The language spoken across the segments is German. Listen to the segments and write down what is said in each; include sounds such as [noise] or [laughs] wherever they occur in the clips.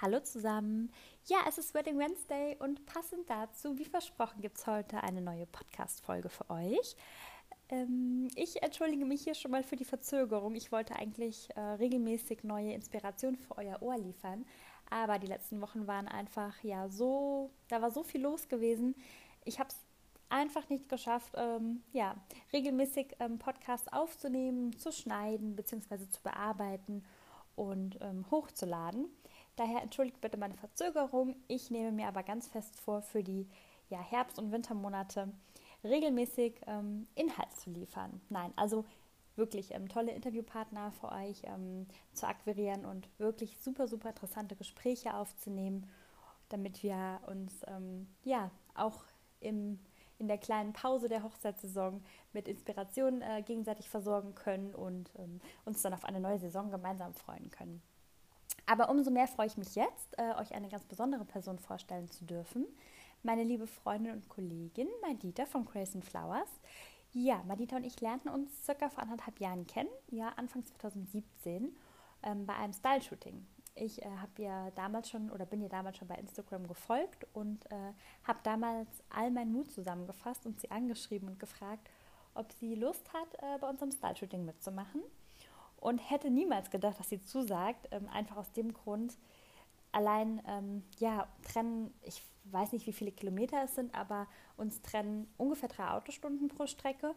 Hallo zusammen. Ja, es ist Wedding Wednesday und passend dazu, wie versprochen, gibt es heute eine neue Podcast-Folge für euch. Ähm, ich entschuldige mich hier schon mal für die Verzögerung. Ich wollte eigentlich äh, regelmäßig neue Inspirationen für euer Ohr liefern, aber die letzten Wochen waren einfach ja so, da war so viel los gewesen. Ich habe es einfach nicht geschafft, ähm, ja, regelmäßig ähm, Podcasts aufzunehmen, zu schneiden bzw. zu bearbeiten und ähm, hochzuladen. Daher entschuldigt bitte meine Verzögerung. Ich nehme mir aber ganz fest vor, für die ja, Herbst- und Wintermonate regelmäßig ähm, Inhalt zu liefern. Nein, also wirklich ähm, tolle Interviewpartner für euch ähm, zu akquirieren und wirklich super, super interessante Gespräche aufzunehmen, damit wir uns ähm, ja auch im, in der kleinen Pause der Hochzeitssaison mit Inspiration äh, gegenseitig versorgen können und ähm, uns dann auf eine neue Saison gemeinsam freuen können. Aber umso mehr freue ich mich jetzt, äh, euch eine ganz besondere Person vorstellen zu dürfen. Meine liebe Freundin und Kollegin Madita von Crazy Flowers. Ja, Madita und ich lernten uns circa vor anderthalb Jahren kennen, ja, Anfang 2017, ähm, bei einem Style-Shooting. Ich äh, habe ihr damals schon oder bin ihr damals schon bei Instagram gefolgt und äh, habe damals all meinen Mut zusammengefasst und sie angeschrieben und gefragt, ob sie Lust hat, äh, bei unserem Style-Shooting mitzumachen und hätte niemals gedacht, dass sie zusagt, ähm, einfach aus dem Grund, allein, ähm, ja, trennen, ich weiß nicht, wie viele Kilometer es sind, aber uns trennen ungefähr drei Autostunden pro Strecke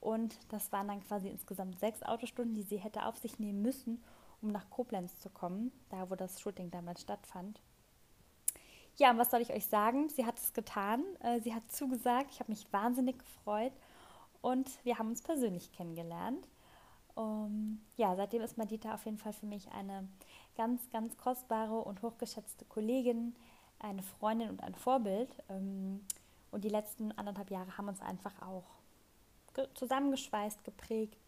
und das waren dann quasi insgesamt sechs Autostunden, die sie hätte auf sich nehmen müssen, um nach Koblenz zu kommen, da wo das Shooting damals stattfand. Ja, und was soll ich euch sagen? Sie hat es getan, äh, sie hat zugesagt, ich habe mich wahnsinnig gefreut und wir haben uns persönlich kennengelernt. Um, ja, seitdem ist Madita auf jeden Fall für mich eine ganz, ganz kostbare und hochgeschätzte Kollegin, eine Freundin und ein Vorbild. Um, und die letzten anderthalb Jahre haben uns einfach auch ge zusammengeschweißt, geprägt.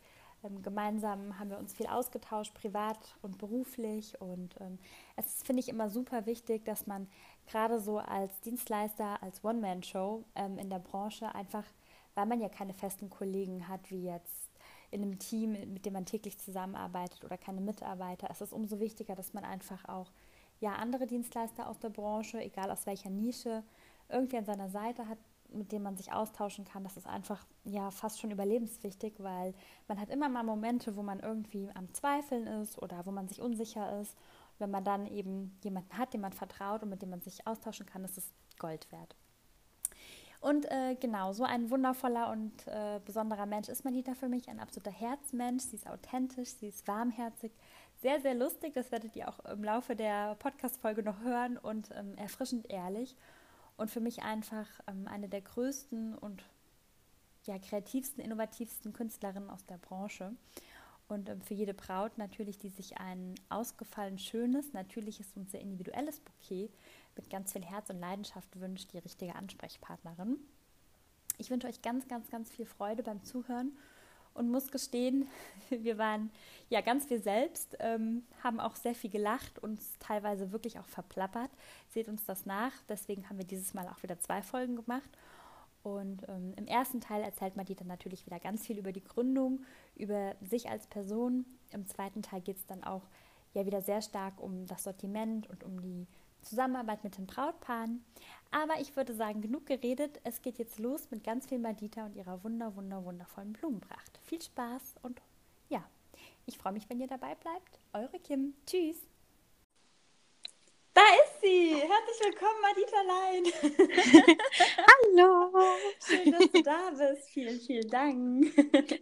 Um, gemeinsam haben wir uns viel ausgetauscht, privat und beruflich. Und es finde ich immer super wichtig, dass man gerade so als Dienstleister, als One-Man-Show in der Branche einfach, weil man ja keine festen Kollegen hat, wie jetzt in einem Team, mit dem man täglich zusammenarbeitet oder keine Mitarbeiter, ist es umso wichtiger, dass man einfach auch ja, andere Dienstleister aus der Branche, egal aus welcher Nische, irgendwie an seiner Seite hat, mit dem man sich austauschen kann. Das ist einfach ja fast schon überlebenswichtig, weil man hat immer mal Momente, wo man irgendwie am Zweifeln ist oder wo man sich unsicher ist. Wenn man dann eben jemanden hat, dem man vertraut und mit dem man sich austauschen kann, ist es Gold wert. Und äh, genau, so ein wundervoller und äh, besonderer Mensch ist Manita für mich, ein absoluter Herzmensch. Sie ist authentisch, sie ist warmherzig, sehr, sehr lustig. Das werdet ihr auch im Laufe der Podcast-Folge noch hören und ähm, erfrischend ehrlich. Und für mich einfach ähm, eine der größten und ja, kreativsten, innovativsten Künstlerinnen aus der Branche. Und ähm, für jede Braut natürlich, die sich ein ausgefallen schönes, natürliches und sehr individuelles Bouquet mit ganz viel Herz und Leidenschaft wünscht, die richtige Ansprechpartnerin. Ich wünsche euch ganz, ganz, ganz viel Freude beim Zuhören und muss gestehen, [laughs] wir waren ja ganz wir selbst, ähm, haben auch sehr viel gelacht, uns teilweise wirklich auch verplappert. Seht uns das nach. Deswegen haben wir dieses Mal auch wieder zwei Folgen gemacht. Und ähm, im ersten Teil erzählt Madita natürlich wieder ganz viel über die Gründung, über sich als Person. Im zweiten Teil geht es dann auch ja wieder sehr stark um das Sortiment und um die Zusammenarbeit mit den Brautpaaren. Aber ich würde sagen, genug geredet. Es geht jetzt los mit ganz viel Madita und ihrer wunder, wunder, wundervollen Blumenpracht. Viel Spaß und ja, ich freue mich, wenn ihr dabei bleibt. Eure Kim. Tschüss. Da ist sie. Herzlich willkommen, Madita Lein. [laughs] Hallo. Schön, dass du da bist. Vielen, vielen Dank.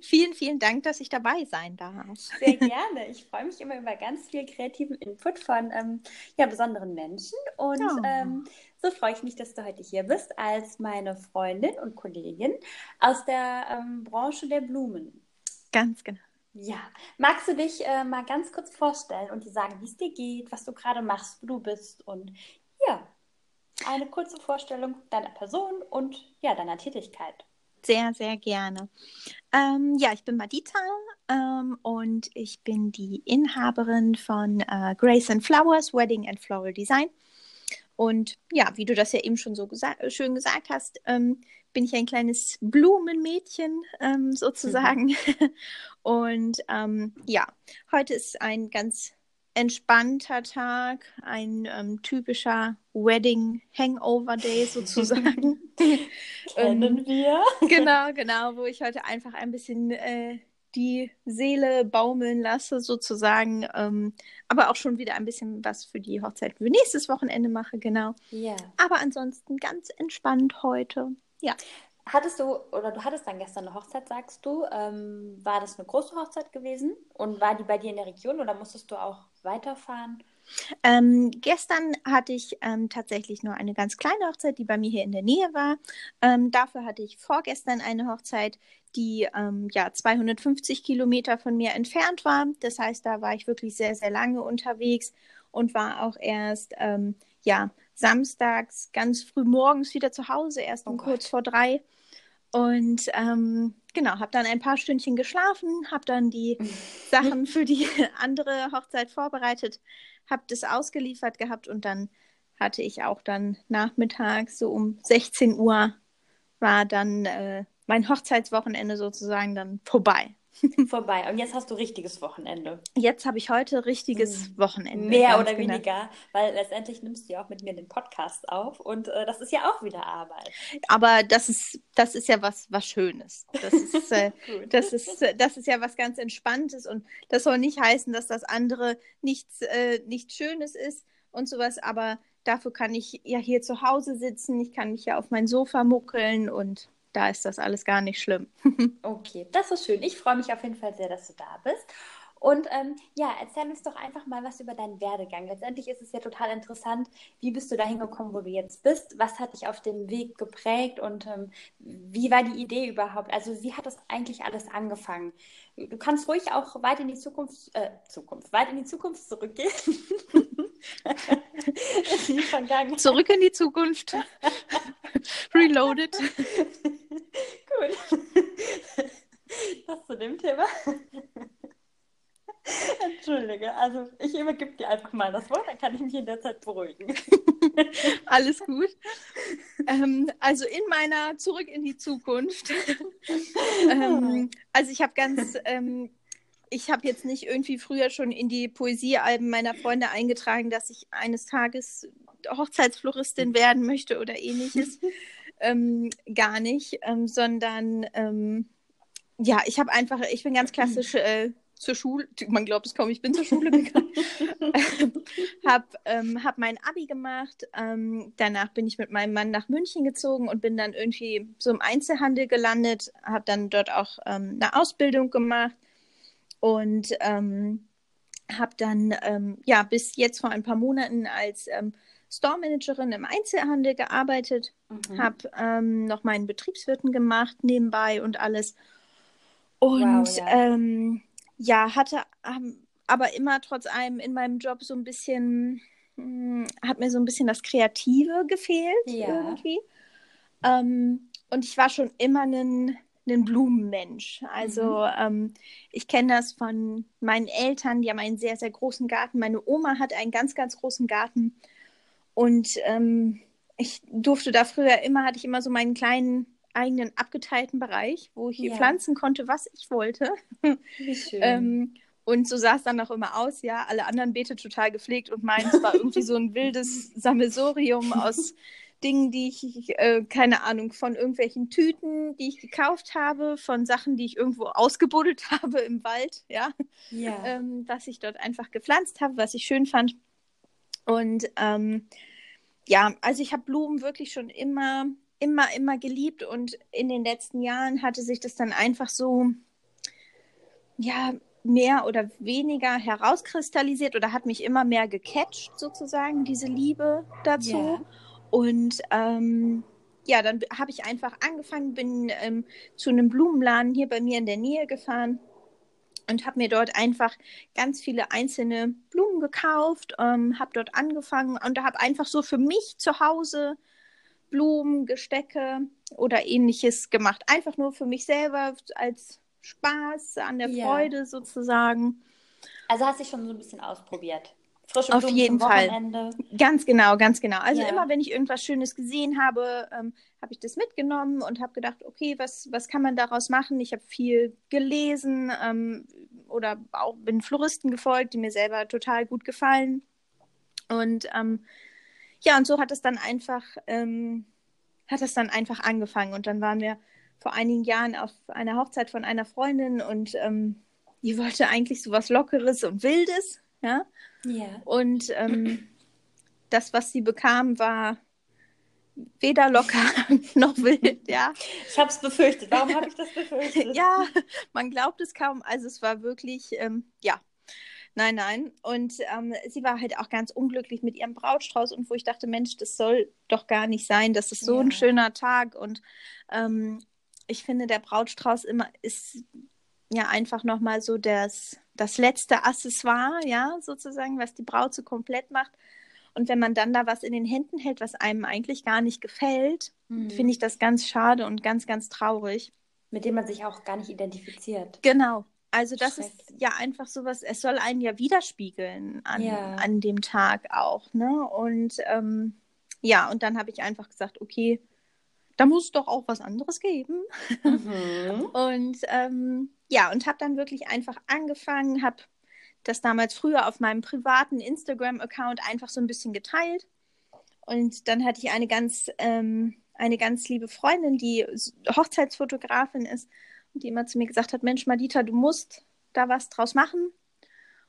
Vielen, vielen Dank, dass ich dabei sein darf. Sehr gerne. Ich freue mich immer über ganz viel kreativen Input von ähm, ja, besonderen Menschen. Und oh. ähm, so freue ich mich, dass du heute hier bist als meine Freundin und Kollegin aus der ähm, Branche der Blumen. Ganz genau. Ja, magst du dich äh, mal ganz kurz vorstellen und dir sagen, wie es dir geht, was du gerade machst, wo du bist und ja, eine kurze Vorstellung deiner Person und ja, deiner Tätigkeit. Sehr, sehr gerne. Ähm, ja, ich bin Madita ähm, und ich bin die Inhaberin von äh, Grace and Flowers, Wedding and Floral Design. Und ja, wie du das ja eben schon so gesa schön gesagt hast, ähm, bin ich ein kleines Blumenmädchen ähm, sozusagen. Mhm. [laughs] Und ähm, ja, heute ist ein ganz entspannter Tag, ein ähm, typischer Wedding Hangover Day [laughs] sozusagen. Kennen ähm, wir. Genau, genau, wo ich heute einfach ein bisschen äh, die Seele baumeln lasse sozusagen, ähm, aber auch schon wieder ein bisschen was für die Hochzeit für nächstes Wochenende mache, genau. Ja. Aber ansonsten ganz entspannt heute. Ja. Hattest du, oder du hattest dann gestern eine Hochzeit, sagst du. Ähm, war das eine große Hochzeit gewesen? Und war die bei dir in der Region oder musstest du auch weiterfahren? Ähm, gestern hatte ich ähm, tatsächlich nur eine ganz kleine Hochzeit, die bei mir hier in der Nähe war. Ähm, dafür hatte ich vorgestern eine Hochzeit, die ähm, ja 250 Kilometer von mir entfernt war. Das heißt, da war ich wirklich sehr, sehr lange unterwegs und war auch erst ähm, ja samstags ganz früh morgens wieder zu Hause, erst um oh kurz vor drei. Und ähm, genau, habe dann ein paar Stündchen geschlafen, habe dann die [laughs] Sachen für die [laughs] andere Hochzeit vorbereitet, habe das ausgeliefert gehabt und dann hatte ich auch dann nachmittags so um 16 Uhr war dann äh, mein Hochzeitswochenende sozusagen dann vorbei. [laughs] vorbei. Und jetzt hast du richtiges Wochenende. Jetzt habe ich heute richtiges hm. Wochenende. Mehr oder genau. weniger, weil letztendlich nimmst du ja auch mit mir den Podcast auf und äh, das ist ja auch wieder Arbeit. Aber das ist, das ist ja was, was Schönes. Das ist, [laughs] äh, das, ist, das ist ja was ganz Entspanntes und das soll nicht heißen, dass das andere nichts, äh, nichts Schönes ist und sowas, aber dafür kann ich ja hier zu Hause sitzen, ich kann mich ja auf mein Sofa muckeln und da ist das alles gar nicht schlimm. [laughs] okay, das ist schön. Ich freue mich auf jeden Fall sehr, dass du da bist. Und ähm, ja, erzähl uns doch einfach mal was über deinen Werdegang. Letztendlich ist es ja total interessant, wie bist du da hingekommen, wo du jetzt bist? Was hat dich auf dem Weg geprägt und ähm, wie war die Idee überhaupt? Also wie hat das eigentlich alles angefangen? Du kannst ruhig auch weit in die Zukunft, äh, Zukunft, weit in die Zukunft zurückgehen. [laughs] [laughs] in Zurück in die Zukunft. Reloaded. Gut. [laughs] Das zu dem Thema. [laughs] Entschuldige, also ich übergebe dir einfach mal das Wort, dann kann ich mich in der Zeit beruhigen. [laughs] Alles gut. Ähm, also in meiner Zurück in die Zukunft. ähm, also ich habe ganz, ähm, ich habe jetzt nicht irgendwie früher schon in die Poesiealben meiner Freunde eingetragen, dass ich eines Tages Hochzeitsfloristin werden möchte oder ähnliches. Ähm, gar nicht, ähm, sondern ähm, ja, ich habe einfach, ich bin ganz klassisch äh, zur Schule, man glaubt es kaum, ich bin zur Schule gegangen, [laughs] habe ähm, hab mein Abi gemacht, ähm, danach bin ich mit meinem Mann nach München gezogen und bin dann irgendwie so im Einzelhandel gelandet, habe dann dort auch ähm, eine Ausbildung gemacht und ähm, habe dann ähm, ja bis jetzt vor ein paar Monaten als ähm, Store Managerin im Einzelhandel gearbeitet, mhm. habe ähm, noch meinen Betriebswirten gemacht nebenbei und alles. Und wow, ja. Ähm, ja, hatte ähm, aber immer trotz allem in meinem Job so ein bisschen, mh, hm, hat mir so ein bisschen das Kreative gefehlt ja. irgendwie. Ähm, und ich war schon immer ein, ein Blumenmensch. Also mhm. ähm, ich kenne das von meinen Eltern, die haben einen sehr, sehr großen Garten. Meine Oma hat einen ganz, ganz großen Garten. Und ähm, ich durfte da früher immer, hatte ich immer so meinen kleinen eigenen abgeteilten Bereich, wo ich ja. pflanzen konnte, was ich wollte. Wie [laughs] schön. ähm, und so sah es dann auch immer aus, ja. Alle anderen Beete total gepflegt und meins war irgendwie so ein wildes [laughs] Sammelsorium aus Dingen, die ich, äh, keine Ahnung, von irgendwelchen Tüten, die ich gekauft habe, von Sachen, die ich irgendwo ausgebuddelt [laughs] habe im Wald, ja. ja. Ähm, was ich dort einfach gepflanzt habe, was ich schön fand. Und ähm, ja, also ich habe Blumen wirklich schon immer immer, immer geliebt und in den letzten Jahren hatte sich das dann einfach so, ja, mehr oder weniger herauskristallisiert oder hat mich immer mehr gecatcht, sozusagen, diese Liebe dazu. Yeah. Und ähm, ja, dann habe ich einfach angefangen, bin ähm, zu einem Blumenladen hier bei mir in der Nähe gefahren und habe mir dort einfach ganz viele einzelne Blumen gekauft, ähm, habe dort angefangen und habe einfach so für mich zu Hause Blumen, Gestecke oder ähnliches gemacht. Einfach nur für mich selber als Spaß an der ja. Freude sozusagen. Also hast du dich schon so ein bisschen ausprobiert. Frische Auf jeden Fall. Ganz genau, ganz genau. Also ja. immer, wenn ich irgendwas Schönes gesehen habe, ähm, habe ich das mitgenommen und habe gedacht, okay, was, was kann man daraus machen? Ich habe viel gelesen ähm, oder auch bin Floristen gefolgt, die mir selber total gut gefallen. Und ähm, ja, und so hat es dann einfach, ähm, hat es dann einfach angefangen. Und dann waren wir vor einigen Jahren auf einer Hochzeit von einer Freundin und ähm, die wollte eigentlich so was Lockeres und Wildes, ja. Ja. Und ähm, das, was sie bekam, war weder locker [laughs] noch wild, ja. Ich habe es befürchtet. Warum habe ich das befürchtet? [laughs] ja, man glaubt es kaum. Also es war wirklich, ähm, ja, nein, nein. Und ähm, sie war halt auch ganz unglücklich mit ihrem Brautstrauß und wo ich dachte, Mensch, das soll doch gar nicht sein. Das ist so ja. ein schöner Tag und ähm, ich finde, der Brautstrauß immer ist ja einfach nochmal so das, das letzte Accessoire, ja, sozusagen, was die Braut so komplett macht. Und wenn man dann da was in den Händen hält, was einem eigentlich gar nicht gefällt, mhm. finde ich das ganz schade und ganz, ganz traurig. Mit dem man sich auch gar nicht identifiziert. Genau. Also das ist ja einfach sowas, es soll einen ja widerspiegeln an, ja. an dem Tag auch, ne? Und ähm, ja, und dann habe ich einfach gesagt, okay, da muss es doch auch was anderes geben. Mhm. [laughs] und ähm, ja, und habe dann wirklich einfach angefangen, habe das damals früher auf meinem privaten Instagram-Account einfach so ein bisschen geteilt. Und dann hatte ich eine ganz, ähm, eine ganz liebe Freundin, die Hochzeitsfotografin ist und die immer zu mir gesagt hat, Mensch, Madita, du musst da was draus machen.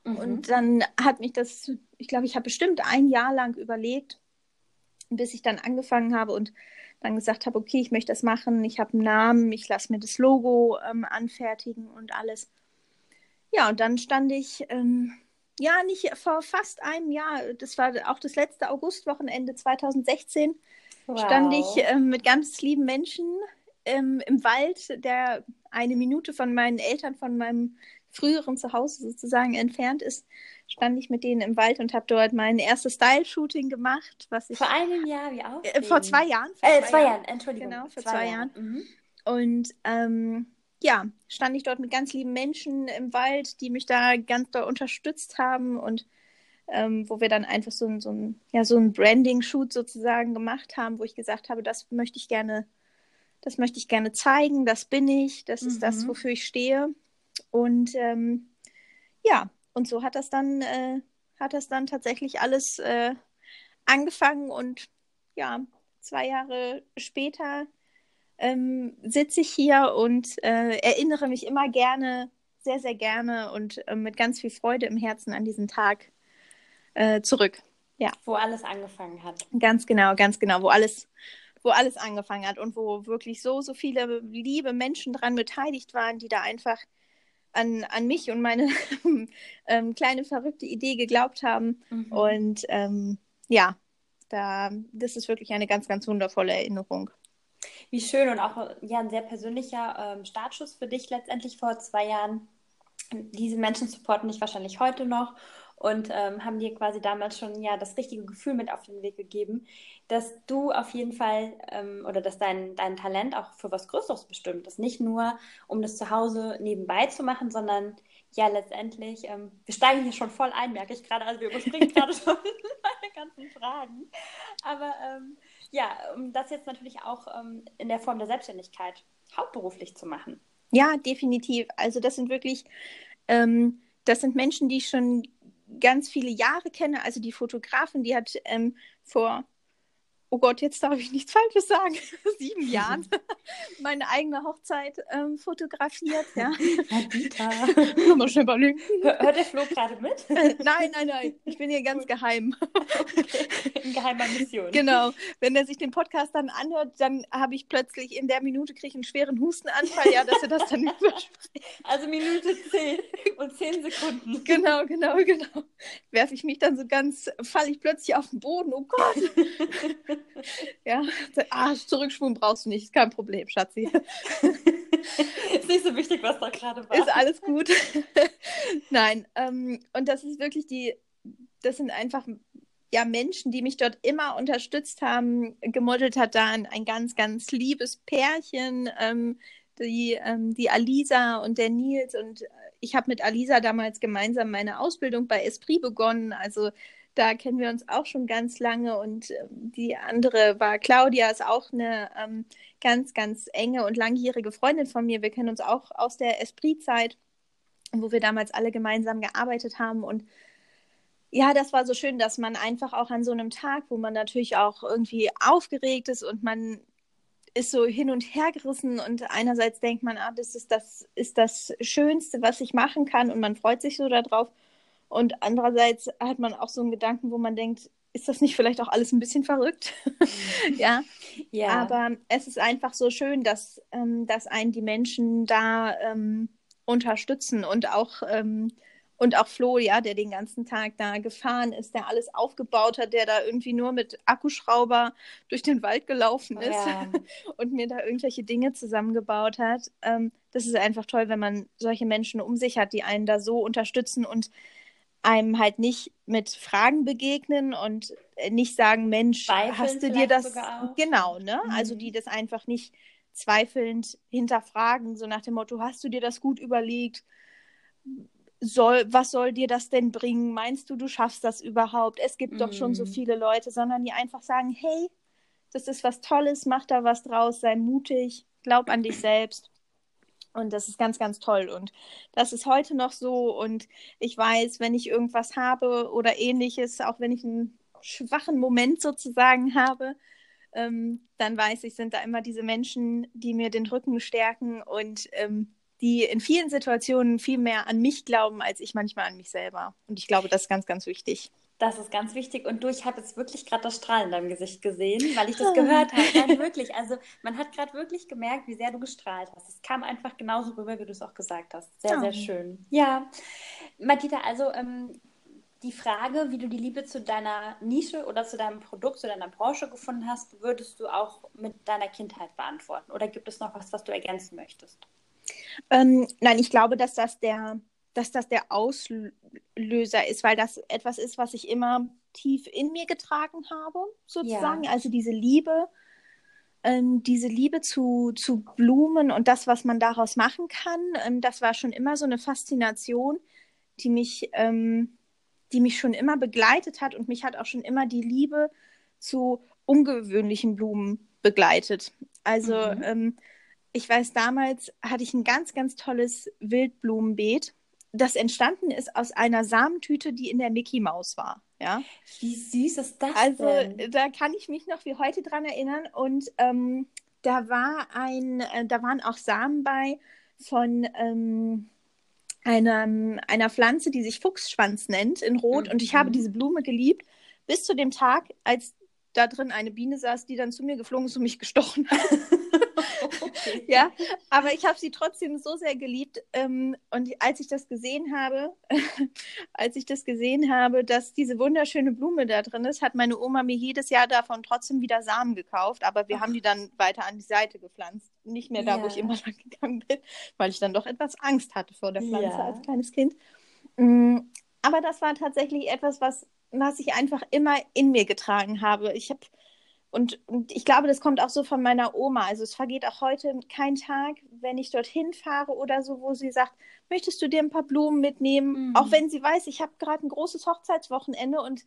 Mhm. Und dann hat mich das, ich glaube, ich habe bestimmt ein Jahr lang überlegt, bis ich dann angefangen habe und dann gesagt habe, okay, ich möchte das machen, ich habe einen Namen, ich lasse mir das Logo ähm, anfertigen und alles. Ja, und dann stand ich, ähm, ja, nicht vor fast einem Jahr, das war auch das letzte Augustwochenende 2016, wow. stand ich ähm, mit ganz lieben Menschen ähm, im Wald, der eine Minute von meinen Eltern, von meinem früheren Zuhause sozusagen entfernt ist, stand ich mit denen im Wald und habe dort mein erstes Style-Shooting gemacht, was ich vor einem Jahr, wie auch äh, vor zwei Jahren, vor äh, zwei, zwei Jahren. Jahren, Entschuldigung, genau, vor zwei, zwei Jahren. Jahren. Mhm. Und ähm, ja, stand ich dort mit ganz lieben Menschen im Wald, die mich da ganz doll unterstützt haben und ähm, wo wir dann einfach so, ein, so ein, ja, so ein Branding-Shoot sozusagen gemacht haben, wo ich gesagt habe, das möchte ich gerne, das möchte ich gerne zeigen, das bin ich, das mhm. ist das, mhm. wofür ich stehe. Und ähm, ja, und so hat das dann, äh, hat das dann tatsächlich alles äh, angefangen und ja, zwei Jahre später ähm, sitze ich hier und äh, erinnere mich immer gerne, sehr, sehr gerne und äh, mit ganz viel Freude im Herzen an diesen Tag äh, zurück. Ja. Wo alles angefangen hat. Ganz genau, ganz genau, wo alles, wo alles angefangen hat und wo wirklich so, so viele liebe Menschen daran beteiligt waren, die da einfach an, an mich und meine [laughs] ähm, kleine verrückte Idee geglaubt haben. Mhm. Und ähm, ja, da, das ist wirklich eine ganz, ganz wundervolle Erinnerung. Wie schön und auch ja, ein sehr persönlicher ähm, Startschuss für dich letztendlich vor zwei Jahren. Diese Menschen supporten dich wahrscheinlich heute noch und ähm, haben dir quasi damals schon ja das richtige Gefühl mit auf den Weg gegeben, dass du auf jeden Fall ähm, oder dass dein, dein Talent auch für was Größeres bestimmt ist. Nicht nur, um das zu Hause nebenbei zu machen, sondern ja, letztendlich, ähm, wir steigen hier schon voll ein, merke ich gerade. Also wir überspringen [laughs] gerade schon [laughs] meine ganzen Fragen. Aber ähm, ja, um das jetzt natürlich auch ähm, in der Form der Selbstständigkeit hauptberuflich zu machen. Ja, definitiv. Also das sind wirklich, ähm, das sind Menschen, die schon ganz viele Jahre kenne. Also die Fotografin, die hat ähm, vor oh Gott, jetzt darf ich nichts Falsches sagen, [laughs] sieben Jahren [laughs] meine eigene Hochzeit ähm, fotografiert. Ja. [laughs] Dieter. Mal schnell überlegen. Hört der Flo gerade mit? Äh, nein, nein, nein. Ich bin hier ganz geheim. In geheimer Mission. Genau. Wenn er sich den Podcast dann anhört, dann habe ich plötzlich in der Minute kriege einen schweren Hustenanfall, ja, dass er das dann überspricht. Also Minute zehn und zehn Sekunden. Genau, genau, genau. Werfe ich mich dann so ganz, falle ich plötzlich auf den Boden. Oh Gott [laughs] ja, ah, zurückspulen brauchst du nicht, ist kein Problem, Schatzi. [laughs] ist nicht so wichtig, was da gerade war. Ist alles gut. [laughs] Nein, ähm, und das ist wirklich die, das sind einfach ja Menschen, die mich dort immer unterstützt haben. Gemodelt hat da ein, ganz, ganz liebes Pärchen, ähm, die, ähm, die Alisa und der Nils. Und ich habe mit Alisa damals gemeinsam meine Ausbildung bei Esprit begonnen. Also da kennen wir uns auch schon ganz lange und äh, die andere war Claudia, ist auch eine ähm, ganz, ganz enge und langjährige Freundin von mir. Wir kennen uns auch aus der Esprit-Zeit. wo wir damals alle gemeinsam gearbeitet haben. Und ja, das war so schön, dass man einfach auch an so einem Tag, wo man natürlich auch irgendwie aufgeregt ist und man ist so hin und her gerissen und einerseits denkt man, ah, das ist das, ist das Schönste, was ich machen kann und man freut sich so darauf. Und andererseits hat man auch so einen Gedanken, wo man denkt, ist das nicht vielleicht auch alles ein bisschen verrückt? [laughs] ja. ja. Aber es ist einfach so schön, dass, ähm, dass einen die Menschen da ähm, unterstützen und auch ähm, und auch Flo, ja, der den ganzen Tag da gefahren ist, der alles aufgebaut hat, der da irgendwie nur mit Akkuschrauber durch den Wald gelaufen ist ja. [laughs] und mir da irgendwelche Dinge zusammengebaut hat. Ähm, das ist einfach toll, wenn man solche Menschen um sich hat, die einen da so unterstützen und einem halt nicht mit Fragen begegnen und nicht sagen, Mensch, Zweifeln hast du dir das genau, ne? Also mhm. Also die das einfach nicht zweifelnd hinterfragen, so nach dem Motto, hast du dir das gut überlegt? Soll, was soll dir das denn bringen? Meinst du, du schaffst das überhaupt? Es gibt mm. doch schon so mhm. viele Leute, sondern die einfach sagen, hey, das ist was Tolles, mach da was draus, sei mutig, glaub an dich selbst. Und das ist ganz, ganz toll. Und das ist heute noch so. Und ich weiß, wenn ich irgendwas habe oder ähnliches, auch wenn ich einen schwachen Moment sozusagen habe, ähm, dann weiß ich, sind da immer diese Menschen, die mir den Rücken stärken und ähm, die in vielen Situationen viel mehr an mich glauben, als ich manchmal an mich selber. Und ich glaube, das ist ganz, ganz wichtig. Das ist ganz wichtig. Und du, ich habe jetzt wirklich gerade das Strahlen in deinem Gesicht gesehen, weil ich das [laughs] gehört habe. Nein, wirklich. Also man hat gerade wirklich gemerkt, wie sehr du gestrahlt hast. Es kam einfach genauso rüber, wie du es auch gesagt hast. Sehr, oh. sehr schön. Ja. Matita, also ähm, die Frage, wie du die Liebe zu deiner Nische oder zu deinem Produkt, zu deiner Branche gefunden hast, würdest du auch mit deiner Kindheit beantworten? Oder gibt es noch was, was du ergänzen möchtest? Ähm, nein, ich glaube, dass das der, dass das der Auslöser ist, weil das etwas ist, was ich immer tief in mir getragen habe, sozusagen. Ja. Also diese Liebe, ähm, diese Liebe zu, zu Blumen und das, was man daraus machen kann, ähm, das war schon immer so eine Faszination, die mich ähm, die mich schon immer begleitet hat und mich hat auch schon immer die Liebe zu ungewöhnlichen Blumen begleitet. Also mhm. ähm, ich weiß, damals hatte ich ein ganz, ganz tolles Wildblumenbeet, das entstanden ist aus einer Samentüte, die in der Mickey Maus war. Ja? Wie süß ist das also, denn? da kann ich mich noch wie heute dran erinnern. Und ähm, da war ein, äh, da waren auch Samen bei von ähm, einer, einer Pflanze, die sich Fuchsschwanz nennt, in Rot. Mhm. Und ich habe diese Blume geliebt, bis zu dem Tag, als da drin eine Biene saß, die dann zu mir geflogen ist und mich gestochen hat. [laughs] okay. Ja, aber ich habe sie trotzdem so sehr geliebt. Ähm, und als ich das gesehen habe, [laughs] als ich das gesehen habe, dass diese wunderschöne Blume da drin ist, hat meine Oma mir jedes Jahr davon trotzdem wieder Samen gekauft. Aber wir Ach. haben die dann weiter an die Seite gepflanzt. Nicht mehr da, ja. wo ich immer [laughs] lang gegangen bin, weil ich dann doch etwas Angst hatte vor der Pflanze ja. als kleines Kind. Mm, aber das war tatsächlich etwas, was, was ich einfach immer in mir getragen habe. Ich habe und, und, ich glaube, das kommt auch so von meiner Oma. Also es vergeht auch heute kein Tag, wenn ich dorthin fahre oder so, wo sie sagt, möchtest du dir ein paar Blumen mitnehmen? Mhm. Auch wenn sie weiß, ich habe gerade ein großes Hochzeitswochenende und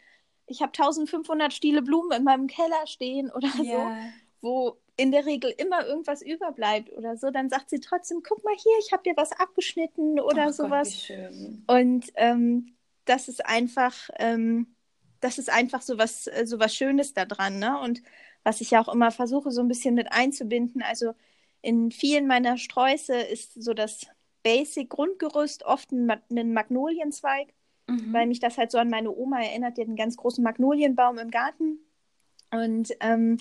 ich habe 1500 Stiele Blumen in meinem Keller stehen oder yeah. so, wo in der Regel immer irgendwas überbleibt oder so, dann sagt sie trotzdem, guck mal hier, ich habe dir was abgeschnitten oder Ach sowas. Gott, und ähm, das ist einfach... Ähm, das ist einfach so was, äh, so was Schönes daran, ne? Und was ich ja auch immer versuche, so ein bisschen mit einzubinden. Also in vielen meiner Sträuße ist so das Basic-Grundgerüst oft ein, ein Magnolienzweig, mhm. weil mich das halt so an meine Oma erinnert, die hat einen ganz großen Magnolienbaum im Garten. Und ähm,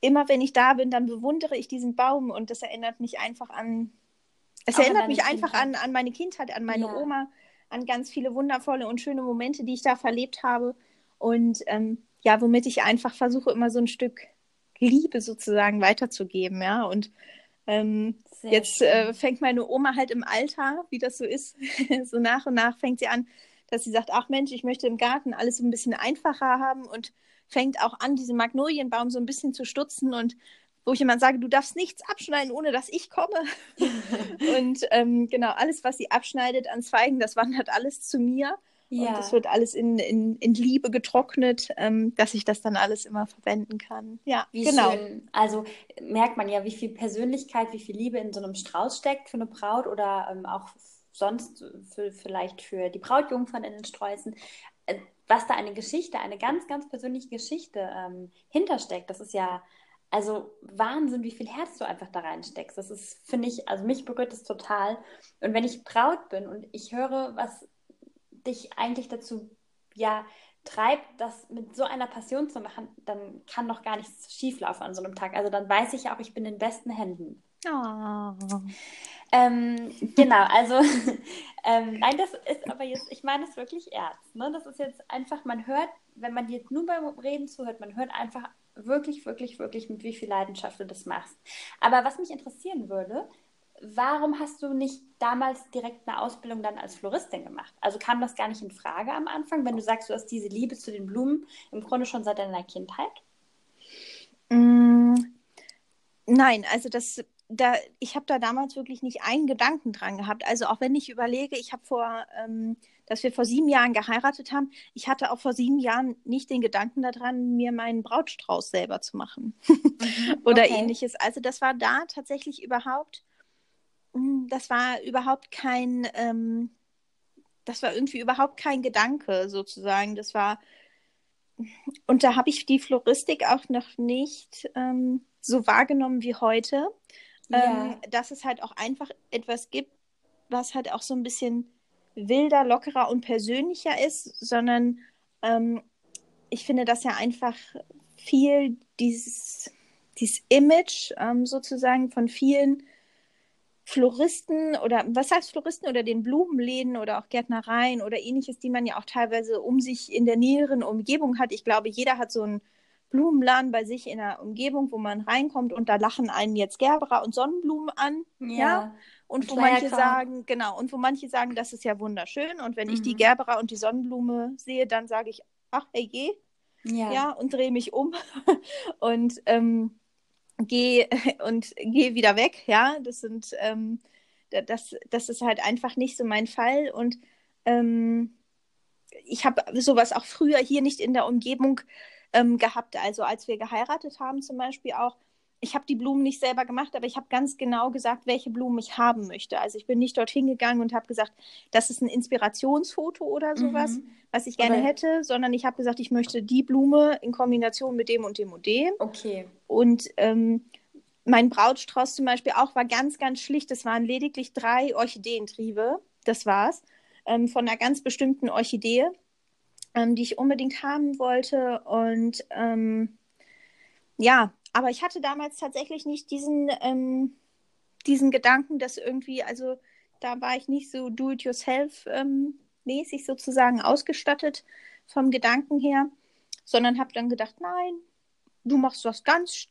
immer wenn ich da bin, dann bewundere ich diesen Baum und das erinnert mich einfach an, es auch erinnert mich einfach an, an meine Kindheit, an meine ja. Oma, an ganz viele wundervolle und schöne Momente, die ich da verlebt habe. Und ähm, ja, womit ich einfach versuche, immer so ein Stück Liebe sozusagen weiterzugeben, ja. Und ähm, jetzt äh, fängt meine Oma halt im Alter, wie das so ist, [laughs] so nach und nach fängt sie an, dass sie sagt, ach Mensch, ich möchte im Garten alles so ein bisschen einfacher haben und fängt auch an, diesen Magnolienbaum so ein bisschen zu stutzen und wo ich immer sage, du darfst nichts abschneiden, ohne dass ich komme. [laughs] und ähm, genau, alles, was sie abschneidet an Zweigen, das wandert alles zu mir. Ja. Und das wird alles in, in, in Liebe getrocknet, ähm, dass ich das dann alles immer verwenden kann. Ja, wie genau. Schön. Also merkt man ja, wie viel Persönlichkeit, wie viel Liebe in so einem Strauß steckt für eine Braut oder ähm, auch sonst für, vielleicht für die Brautjungfern in den Sträußen, äh, was da eine Geschichte, eine ganz, ganz persönliche Geschichte ähm, hintersteckt. Das ist ja also Wahnsinn, wie viel Herz du einfach da reinsteckst. Das ist, finde ich, also mich berührt das total. Und wenn ich Braut bin und ich höre, was dich eigentlich dazu ja treibt, das mit so einer Passion zu machen, dann kann doch gar nichts schieflaufen an so einem Tag. Also dann weiß ich ja auch, ich bin in besten Händen. Oh. Ähm, genau, also [laughs] ähm, nein, das ist aber jetzt, ich meine es wirklich ernst. Ne? Das ist jetzt einfach, man hört, wenn man jetzt nur beim Reden zuhört, man hört einfach wirklich, wirklich, wirklich, mit wie viel Leidenschaft du das machst. Aber was mich interessieren würde, warum hast du nicht damals direkt eine Ausbildung dann als Floristin gemacht? Also kam das gar nicht in Frage am Anfang, wenn du sagst, du hast diese Liebe zu den Blumen im Grunde schon seit deiner Kindheit? Mm, nein, also das da, ich habe da damals wirklich nicht einen Gedanken dran gehabt. Also auch wenn ich überlege, ich habe vor, ähm, dass wir vor sieben Jahren geheiratet haben, ich hatte auch vor sieben Jahren nicht den Gedanken daran, mir meinen Brautstrauß selber zu machen [laughs] mhm, oder okay. ähnliches. Also das war da tatsächlich überhaupt, das war überhaupt kein, ähm, das war irgendwie überhaupt kein Gedanke sozusagen. Das war, und da habe ich die Floristik auch noch nicht ähm, so wahrgenommen wie heute ja. ähm, dass es halt auch einfach etwas gibt, was halt auch so ein bisschen wilder, lockerer und persönlicher ist, sondern ähm, ich finde, dass ja einfach viel dieses, dieses Image ähm, sozusagen von vielen Floristen oder was heißt Floristen oder den Blumenläden oder auch Gärtnereien oder ähnliches, die man ja auch teilweise um sich in der näheren Umgebung hat. Ich glaube, jeder hat so ein Blumenladen bei sich in der Umgebung, wo man reinkommt und da lachen einen jetzt Gerbera und Sonnenblumen an. Ja. ja? Und wo manche sagen, genau, und wo manche sagen, das ist ja wunderschön. Und wenn mhm. ich die mhm. Gerbera und die Sonnenblume sehe, dann sage ich, ach, hey, je. Ja. ja, und drehe mich um [laughs] und ähm, gehe [laughs] und gehe wieder weg. Ja, das sind, ähm, das, das ist halt einfach nicht so mein Fall. Und ähm, ich habe sowas auch früher hier nicht in der Umgebung ähm, gehabt. Also als wir geheiratet haben zum Beispiel auch, ich habe die Blumen nicht selber gemacht, aber ich habe ganz genau gesagt, welche Blumen ich haben möchte. Also ich bin nicht dorthin gegangen und habe gesagt, das ist ein Inspirationsfoto oder sowas, mhm. was ich gerne oder... hätte, sondern ich habe gesagt, ich möchte die Blume in Kombination mit dem und dem und dem. Okay. Und ähm, mein Brautstrauß zum Beispiel auch war ganz, ganz schlicht. Es waren lediglich drei Orchideentriebe. Das war's. Ähm, von einer ganz bestimmten Orchidee ähm, die ich unbedingt haben wollte. Und ähm, ja, aber ich hatte damals tatsächlich nicht diesen, ähm, diesen Gedanken, dass irgendwie, also da war ich nicht so do-it-yourself-mäßig sozusagen ausgestattet vom Gedanken her, sondern habe dann gedacht, nein, du machst was ganz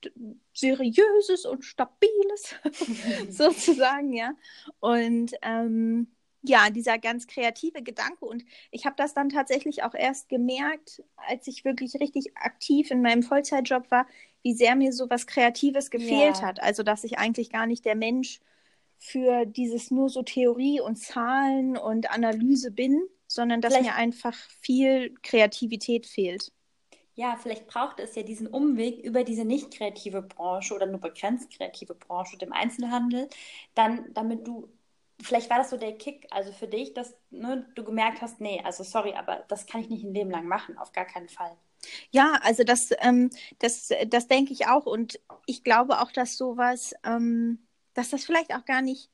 Seriöses und Stabiles, [laughs] [laughs] sozusagen, ja. Und ähm, ja, dieser ganz kreative Gedanke. Und ich habe das dann tatsächlich auch erst gemerkt, als ich wirklich richtig aktiv in meinem Vollzeitjob war, wie sehr mir so was Kreatives gefehlt ja. hat. Also, dass ich eigentlich gar nicht der Mensch für dieses nur so Theorie und Zahlen und Analyse bin, sondern dass vielleicht, mir einfach viel Kreativität fehlt. Ja, vielleicht braucht es ja diesen Umweg über diese nicht kreative Branche oder nur begrenzt kreative Branche, dem Einzelhandel, dann, damit du vielleicht war das so der Kick, also für dich, dass ne, du gemerkt hast, nee, also sorry, aber das kann ich nicht ein Leben lang machen, auf gar keinen Fall. Ja, also das, ähm, das, das denke ich auch und ich glaube auch, dass sowas, ähm, dass das vielleicht auch gar nicht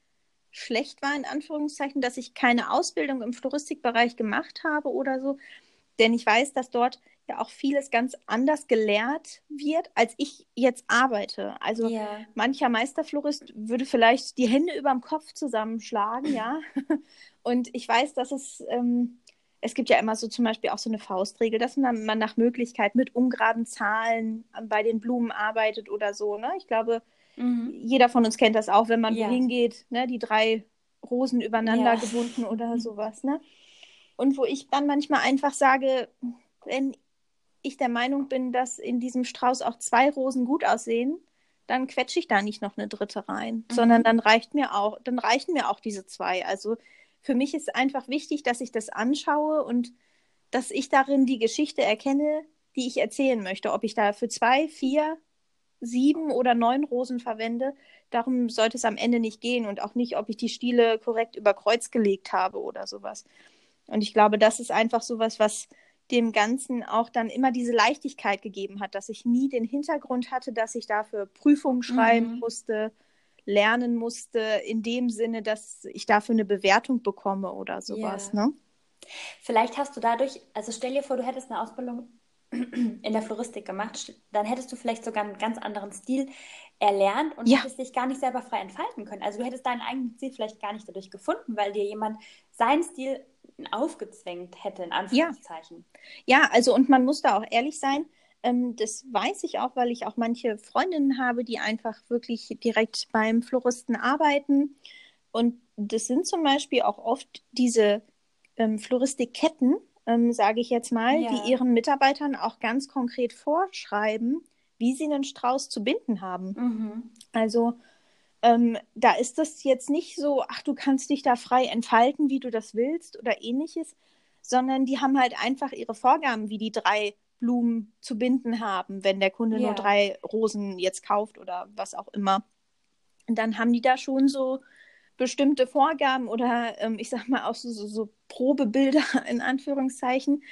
schlecht war, in Anführungszeichen, dass ich keine Ausbildung im Floristikbereich gemacht habe oder so, denn ich weiß, dass dort ja auch vieles ganz anders gelehrt wird, als ich jetzt arbeite. Also ja. mancher Meisterflorist würde vielleicht die Hände über dem Kopf zusammenschlagen, ja. [laughs] Und ich weiß, dass es, ähm, es gibt ja immer so zum Beispiel auch so eine Faustregel, dass man, man nach Möglichkeit mit ungeraden Zahlen bei den Blumen arbeitet oder so. Ne? Ich glaube, mhm. jeder von uns kennt das auch, wenn man ja. wohin geht, ne? die drei Rosen übereinander ja. gebunden oder [laughs] sowas. Ne? Und wo ich dann manchmal einfach sage, wenn ich der Meinung bin, dass in diesem Strauß auch zwei Rosen gut aussehen, dann quetsche ich da nicht noch eine dritte rein, mhm. sondern dann reicht mir auch, dann reichen mir auch diese zwei. Also für mich ist einfach wichtig, dass ich das anschaue und dass ich darin die Geschichte erkenne, die ich erzählen möchte. Ob ich da für zwei, vier, sieben oder neun Rosen verwende. Darum sollte es am Ende nicht gehen und auch nicht, ob ich die Stiele korrekt über Kreuz gelegt habe oder sowas. Und ich glaube, das ist einfach sowas, was dem Ganzen auch dann immer diese Leichtigkeit gegeben hat, dass ich nie den Hintergrund hatte, dass ich dafür Prüfungen schreiben mhm. musste, lernen musste, in dem Sinne, dass ich dafür eine Bewertung bekomme oder sowas. Yeah. Ne? Vielleicht hast du dadurch, also stell dir vor, du hättest eine Ausbildung [clears throat] in der Floristik gemacht, dann hättest du vielleicht sogar einen ganz anderen Stil erlernt und ja. hättest dich gar nicht selber frei entfalten können. Also du hättest deinen eigenen Stil vielleicht gar nicht dadurch gefunden, weil dir jemand seinen Stil aufgezwängt hätte, in Anführungszeichen. Ja, ja also und man muss da auch ehrlich sein, ähm, das weiß ich auch, weil ich auch manche Freundinnen habe, die einfach wirklich direkt beim Floristen arbeiten. Und das sind zum Beispiel auch oft diese ähm, Floristikketten, ähm, sage ich jetzt mal, ja. die ihren Mitarbeitern auch ganz konkret vorschreiben, wie sie einen Strauß zu binden haben. Mhm. Also ähm, da ist das jetzt nicht so, ach, du kannst dich da frei entfalten, wie du das willst oder ähnliches, sondern die haben halt einfach ihre Vorgaben, wie die drei Blumen zu binden haben, wenn der Kunde yeah. nur drei Rosen jetzt kauft oder was auch immer. Und dann haben die da schon so bestimmte Vorgaben oder ähm, ich sag mal auch so, so, so Probebilder [laughs] in Anführungszeichen,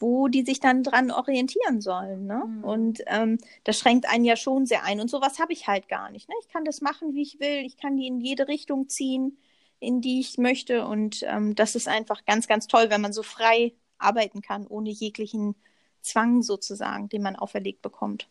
wo die sich dann dran orientieren sollen. Ne? Mhm. Und ähm, das schränkt einen ja schon sehr ein. Und sowas habe ich halt gar nicht. Ne? Ich kann das machen, wie ich will. Ich kann die in jede Richtung ziehen, in die ich möchte. Und ähm, das ist einfach ganz, ganz toll, wenn man so frei arbeiten kann, ohne jeglichen Zwang sozusagen, den man auferlegt bekommt.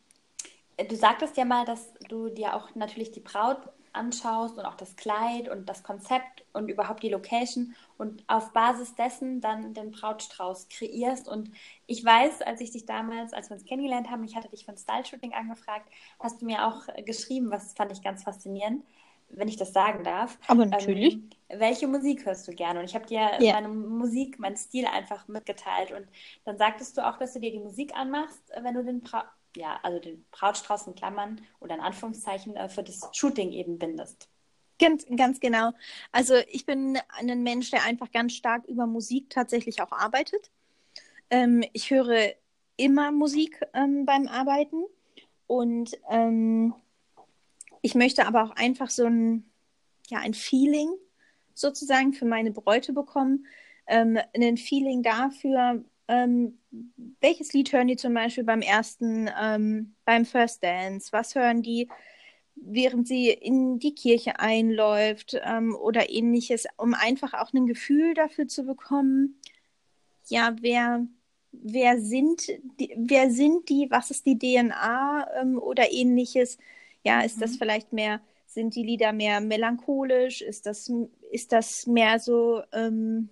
Du sagtest ja mal, dass du dir auch natürlich die Braut anschaust und auch das Kleid und das Konzept und überhaupt die Location und auf Basis dessen dann den Brautstrauß kreierst. Und ich weiß, als ich dich damals, als wir uns kennengelernt haben, ich hatte dich für ein Style-Shooting angefragt, hast du mir auch geschrieben, was fand ich ganz faszinierend, wenn ich das sagen darf. Aber natürlich. Ähm, welche Musik hörst du gerne? Und ich habe dir ja. meine Musik, meinen Stil einfach mitgeteilt. Und dann sagtest du auch, dass du dir die Musik anmachst, wenn du den Bra ja, also den Brautstrauß in Klammern oder in Anführungszeichen äh, für das Shooting eben bindest. Ganz, ganz genau. Also ich bin ein Mensch, der einfach ganz stark über Musik tatsächlich auch arbeitet. Ähm, ich höre immer Musik ähm, beim Arbeiten und ähm, ich möchte aber auch einfach so ein, ja, ein Feeling sozusagen für meine Bräute bekommen. Ähm, ein Feeling dafür, ähm, welches Lied hören die zum Beispiel beim ersten, ähm, beim First Dance? Was hören die, während sie in die Kirche einläuft ähm, oder ähnliches, um einfach auch ein Gefühl dafür zu bekommen, ja, wer, wer sind die, wer sind die, was ist die DNA ähm, oder ähnliches? Ja, ist mhm. das vielleicht mehr, sind die Lieder mehr melancholisch? Ist das, ist das mehr so, ähm,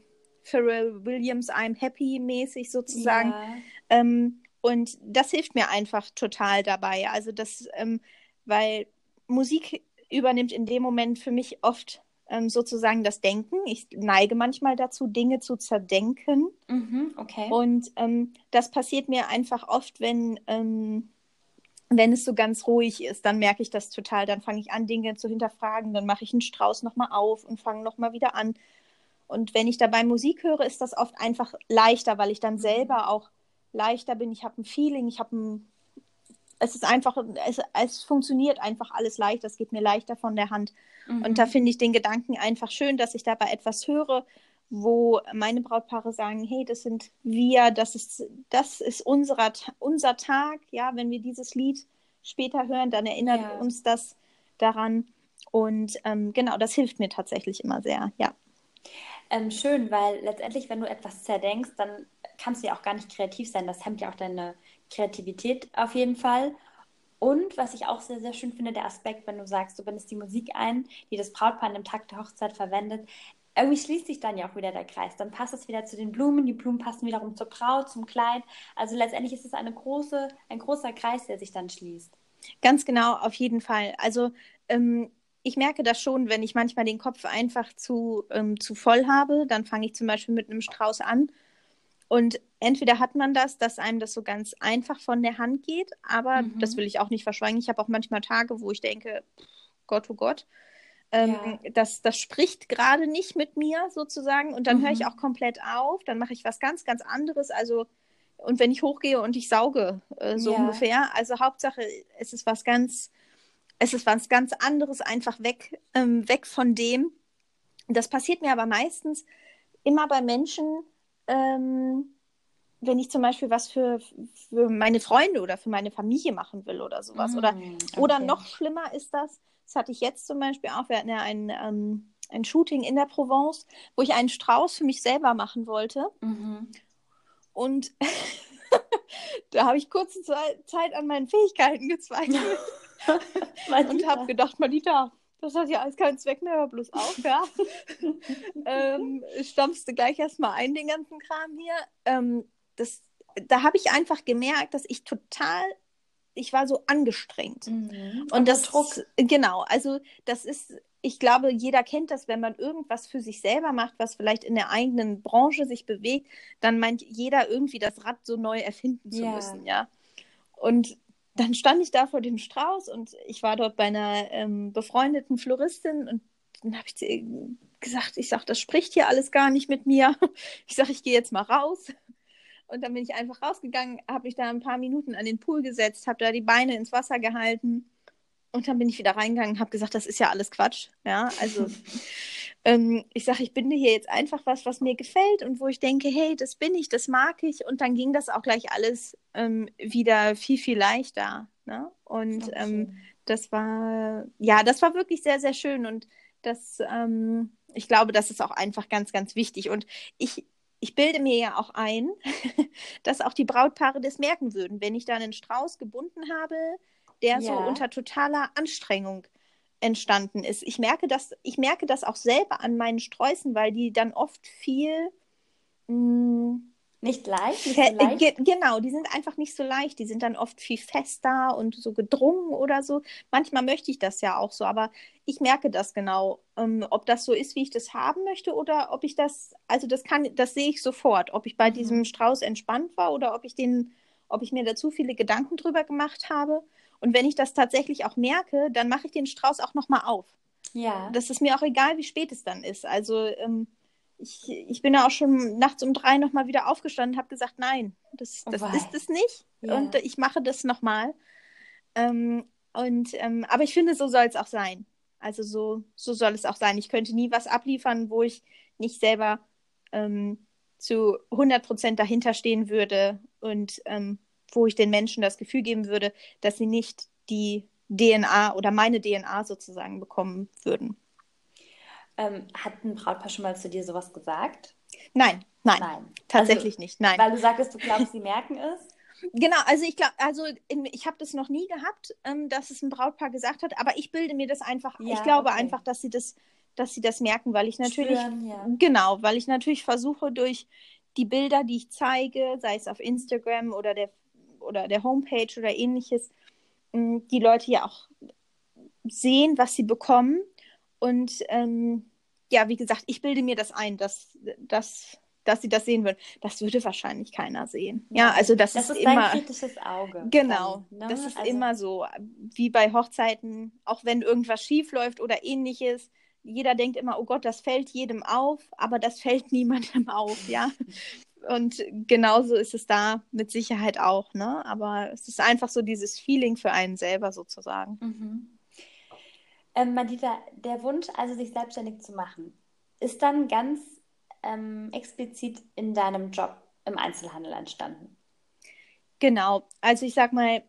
Pharrell Williams I'm Happy mäßig sozusagen. Ja. Ähm, und das hilft mir einfach total dabei. Also das, ähm, weil Musik übernimmt in dem Moment für mich oft ähm, sozusagen das Denken. Ich neige manchmal dazu, Dinge zu zerdenken. Mhm, okay. Und ähm, das passiert mir einfach oft, wenn, ähm, wenn es so ganz ruhig ist, dann merke ich das total. Dann fange ich an, Dinge zu hinterfragen. Dann mache ich einen Strauß nochmal auf und fange nochmal wieder an. Und wenn ich dabei Musik höre, ist das oft einfach leichter, weil ich dann selber auch leichter bin. Ich habe ein Feeling, ich habe ein. Es ist einfach, es, es funktioniert einfach alles leicht, es geht mir leichter von der Hand. Mhm. Und da finde ich den Gedanken einfach schön, dass ich dabei etwas höre, wo meine Brautpaare sagen, hey, das sind wir, das ist, das ist unserer, unser Tag, ja, wenn wir dieses Lied später hören, dann erinnert ja. uns das daran. Und ähm, genau, das hilft mir tatsächlich immer sehr, ja ähm, schön, weil letztendlich, wenn du etwas zerdenkst, dann kannst du ja auch gar nicht kreativ sein. Das hemmt ja auch deine Kreativität auf jeden Fall. Und was ich auch sehr, sehr schön finde, der Aspekt, wenn du sagst, du bindest die Musik ein, die das Brautpaar im Tag der Hochzeit verwendet, irgendwie schließt sich dann ja auch wieder der Kreis. Dann passt es wieder zu den Blumen, die Blumen passen wiederum zur Braut, zum Kleid. Also letztendlich ist es eine große, ein großer Kreis, der sich dann schließt. Ganz genau, auf jeden Fall. Also ähm, ich merke das schon, wenn ich manchmal den Kopf einfach zu, ähm, zu voll habe, dann fange ich zum Beispiel mit einem Strauß an. Und entweder hat man das, dass einem das so ganz einfach von der Hand geht, aber mhm. das will ich auch nicht verschweigen. Ich habe auch manchmal Tage, wo ich denke, Gott, oh Gott, ähm, ja. das, das spricht gerade nicht mit mir sozusagen. Und dann mhm. höre ich mhm. auch komplett auf, dann mache ich was ganz, ganz anderes. Also und wenn ich hochgehe und ich sauge, äh, so Ja. ungefähr. Also Hauptsache, es ist was ganz, es ist was ganz anderes, einfach weg, ähm, weg von dem. Das passiert mir aber meistens immer bei Menschen, ähm, wenn ich zum Beispiel was für, für meine Freunde oder für meine Familie machen will oder sowas. Oder, Mm, oder okay. noch schlimmer ist das, das hatte ich jetzt zum Beispiel auch, wir hatten ja ein, ähm, ein Shooting in der Provence, wo ich einen Strauß für mich selber machen wollte. Mhm. Und [laughs] da habe ich kurze Zei- Zeit an meinen Fähigkeiten gezweifelt [laughs] [laughs] und habe gedacht, Malita, das hat ja alles keinen Zweck mehr, hör bloß auf, ja. [laughs] ähm, stampfst du gleich erstmal ein, den ganzen Kram hier. Ähm, das, da habe ich einfach gemerkt, dass ich total, ich war so angestrengt. Mhm. Und das Druck. genau, also das ist, ich glaube, jeder kennt das, wenn man irgendwas für sich selber macht, was vielleicht in der eigenen Branche sich bewegt, dann meint jeder irgendwie das Rad so neu erfinden zu Ja. müssen, ja. Und dann stand ich da vor dem Strauß und ich war dort bei einer ähm, befreundeten Floristin und dann habe ich gesagt, ich sage, das spricht hier alles gar nicht mit mir. [laughs] Ich sage, ich gehe jetzt mal raus. Und dann bin ich einfach rausgegangen, habe mich da ein paar Minuten an den Pool gesetzt, habe da die Beine ins Wasser gehalten und dann bin ich wieder reingegangen und habe gesagt, das ist ja alles Quatsch. Ja, also [laughs] ähm, ich sage, ich binde hier jetzt einfach was, was mir gefällt und wo ich denke, hey, das bin ich, das mag ich. Und dann ging das auch gleich alles ähm, wieder viel, viel leichter. Ne? Und ähm, das war, ja, das war wirklich sehr, sehr schön. Und das, ähm, ich glaube, das ist auch einfach ganz, ganz wichtig. Und ich, ich bilde mir ja auch ein, [laughs] dass auch die Brautpaare das merken würden, wenn ich da einen Strauß gebunden habe, der so Ja. unter totaler Anstrengung entstanden ist. Ich merke das, ich merke das auch selber an meinen Sträußen, weil die dann oft viel mh, Nicht leicht, nicht so leicht. Ge genau, die sind einfach nicht so leicht. Die sind dann oft viel fester und so gedrungen oder so. Manchmal möchte ich das ja auch so, aber ich merke das genau, ähm, ob das so ist, wie ich das haben möchte oder ob ich das, also das kann, das sehe ich sofort, ob ich bei Mhm. diesem Strauß entspannt war oder ob ich den, ob ich mir da zu viele Gedanken drüber gemacht habe. Und wenn ich das tatsächlich auch merke, dann mache ich den Strauß auch nochmal auf. Ja. Das ist mir auch egal, wie spät es dann ist. Also ähm, ich, ich bin ja auch schon nachts um drei nochmal wieder aufgestanden und habe gesagt, nein, das, Oh das wei. ist es nicht. Ja. Und ich mache das nochmal. Ähm, und, ähm, aber ich finde, so soll es auch sein. Also so, so soll es auch sein. Ich könnte nie was abliefern, wo ich nicht selber ähm, zu 100 Prozent dahinter stehen würde und ähm, wo ich den Menschen das Gefühl geben würde, dass sie nicht die DNA oder meine DNA sozusagen bekommen würden. Ähm, hat ein Brautpaar schon mal zu dir sowas gesagt? Nein, nein, Nein. tatsächlich nicht. Nein. Weil du sagtest, du glaubst, sie merken es? Genau, also ich glaube, also in, ich habe das noch nie gehabt, ähm, dass es ein Brautpaar gesagt hat, aber ich bilde mir das einfach, Ja, ich glaube okay. einfach, dass sie das, dass sie das merken, weil ich natürlich, Spüren, ja. genau, weil ich natürlich versuche durch die Bilder, die ich zeige, sei es auf Instagram oder der oder der Homepage oder ähnliches, mh, die Leute ja auch sehen, was sie bekommen. Und ähm, ja, wie gesagt, ich bilde mir das ein, dass, dass, dass sie das sehen würden. Das würde wahrscheinlich keiner sehen. Ja, also das, Das ist, ist dein immer. kritisches Auge. Genau, dann, ne? das ist Also- immer so, wie bei Hochzeiten, auch wenn irgendwas schief läuft oder ähnliches. Jeder denkt immer, oh Gott, das fällt jedem auf, aber das fällt [laughs] niemandem auf, ja. Und genauso ist es da mit Sicherheit auch, ne? Aber es ist einfach so dieses Feeling für einen selber sozusagen. Mhm. Ähm, Madita, der Wunsch, also sich selbstständig zu machen, ist dann ganz ähm, explizit in deinem Job im Einzelhandel entstanden. Genau. Also ich sag mal,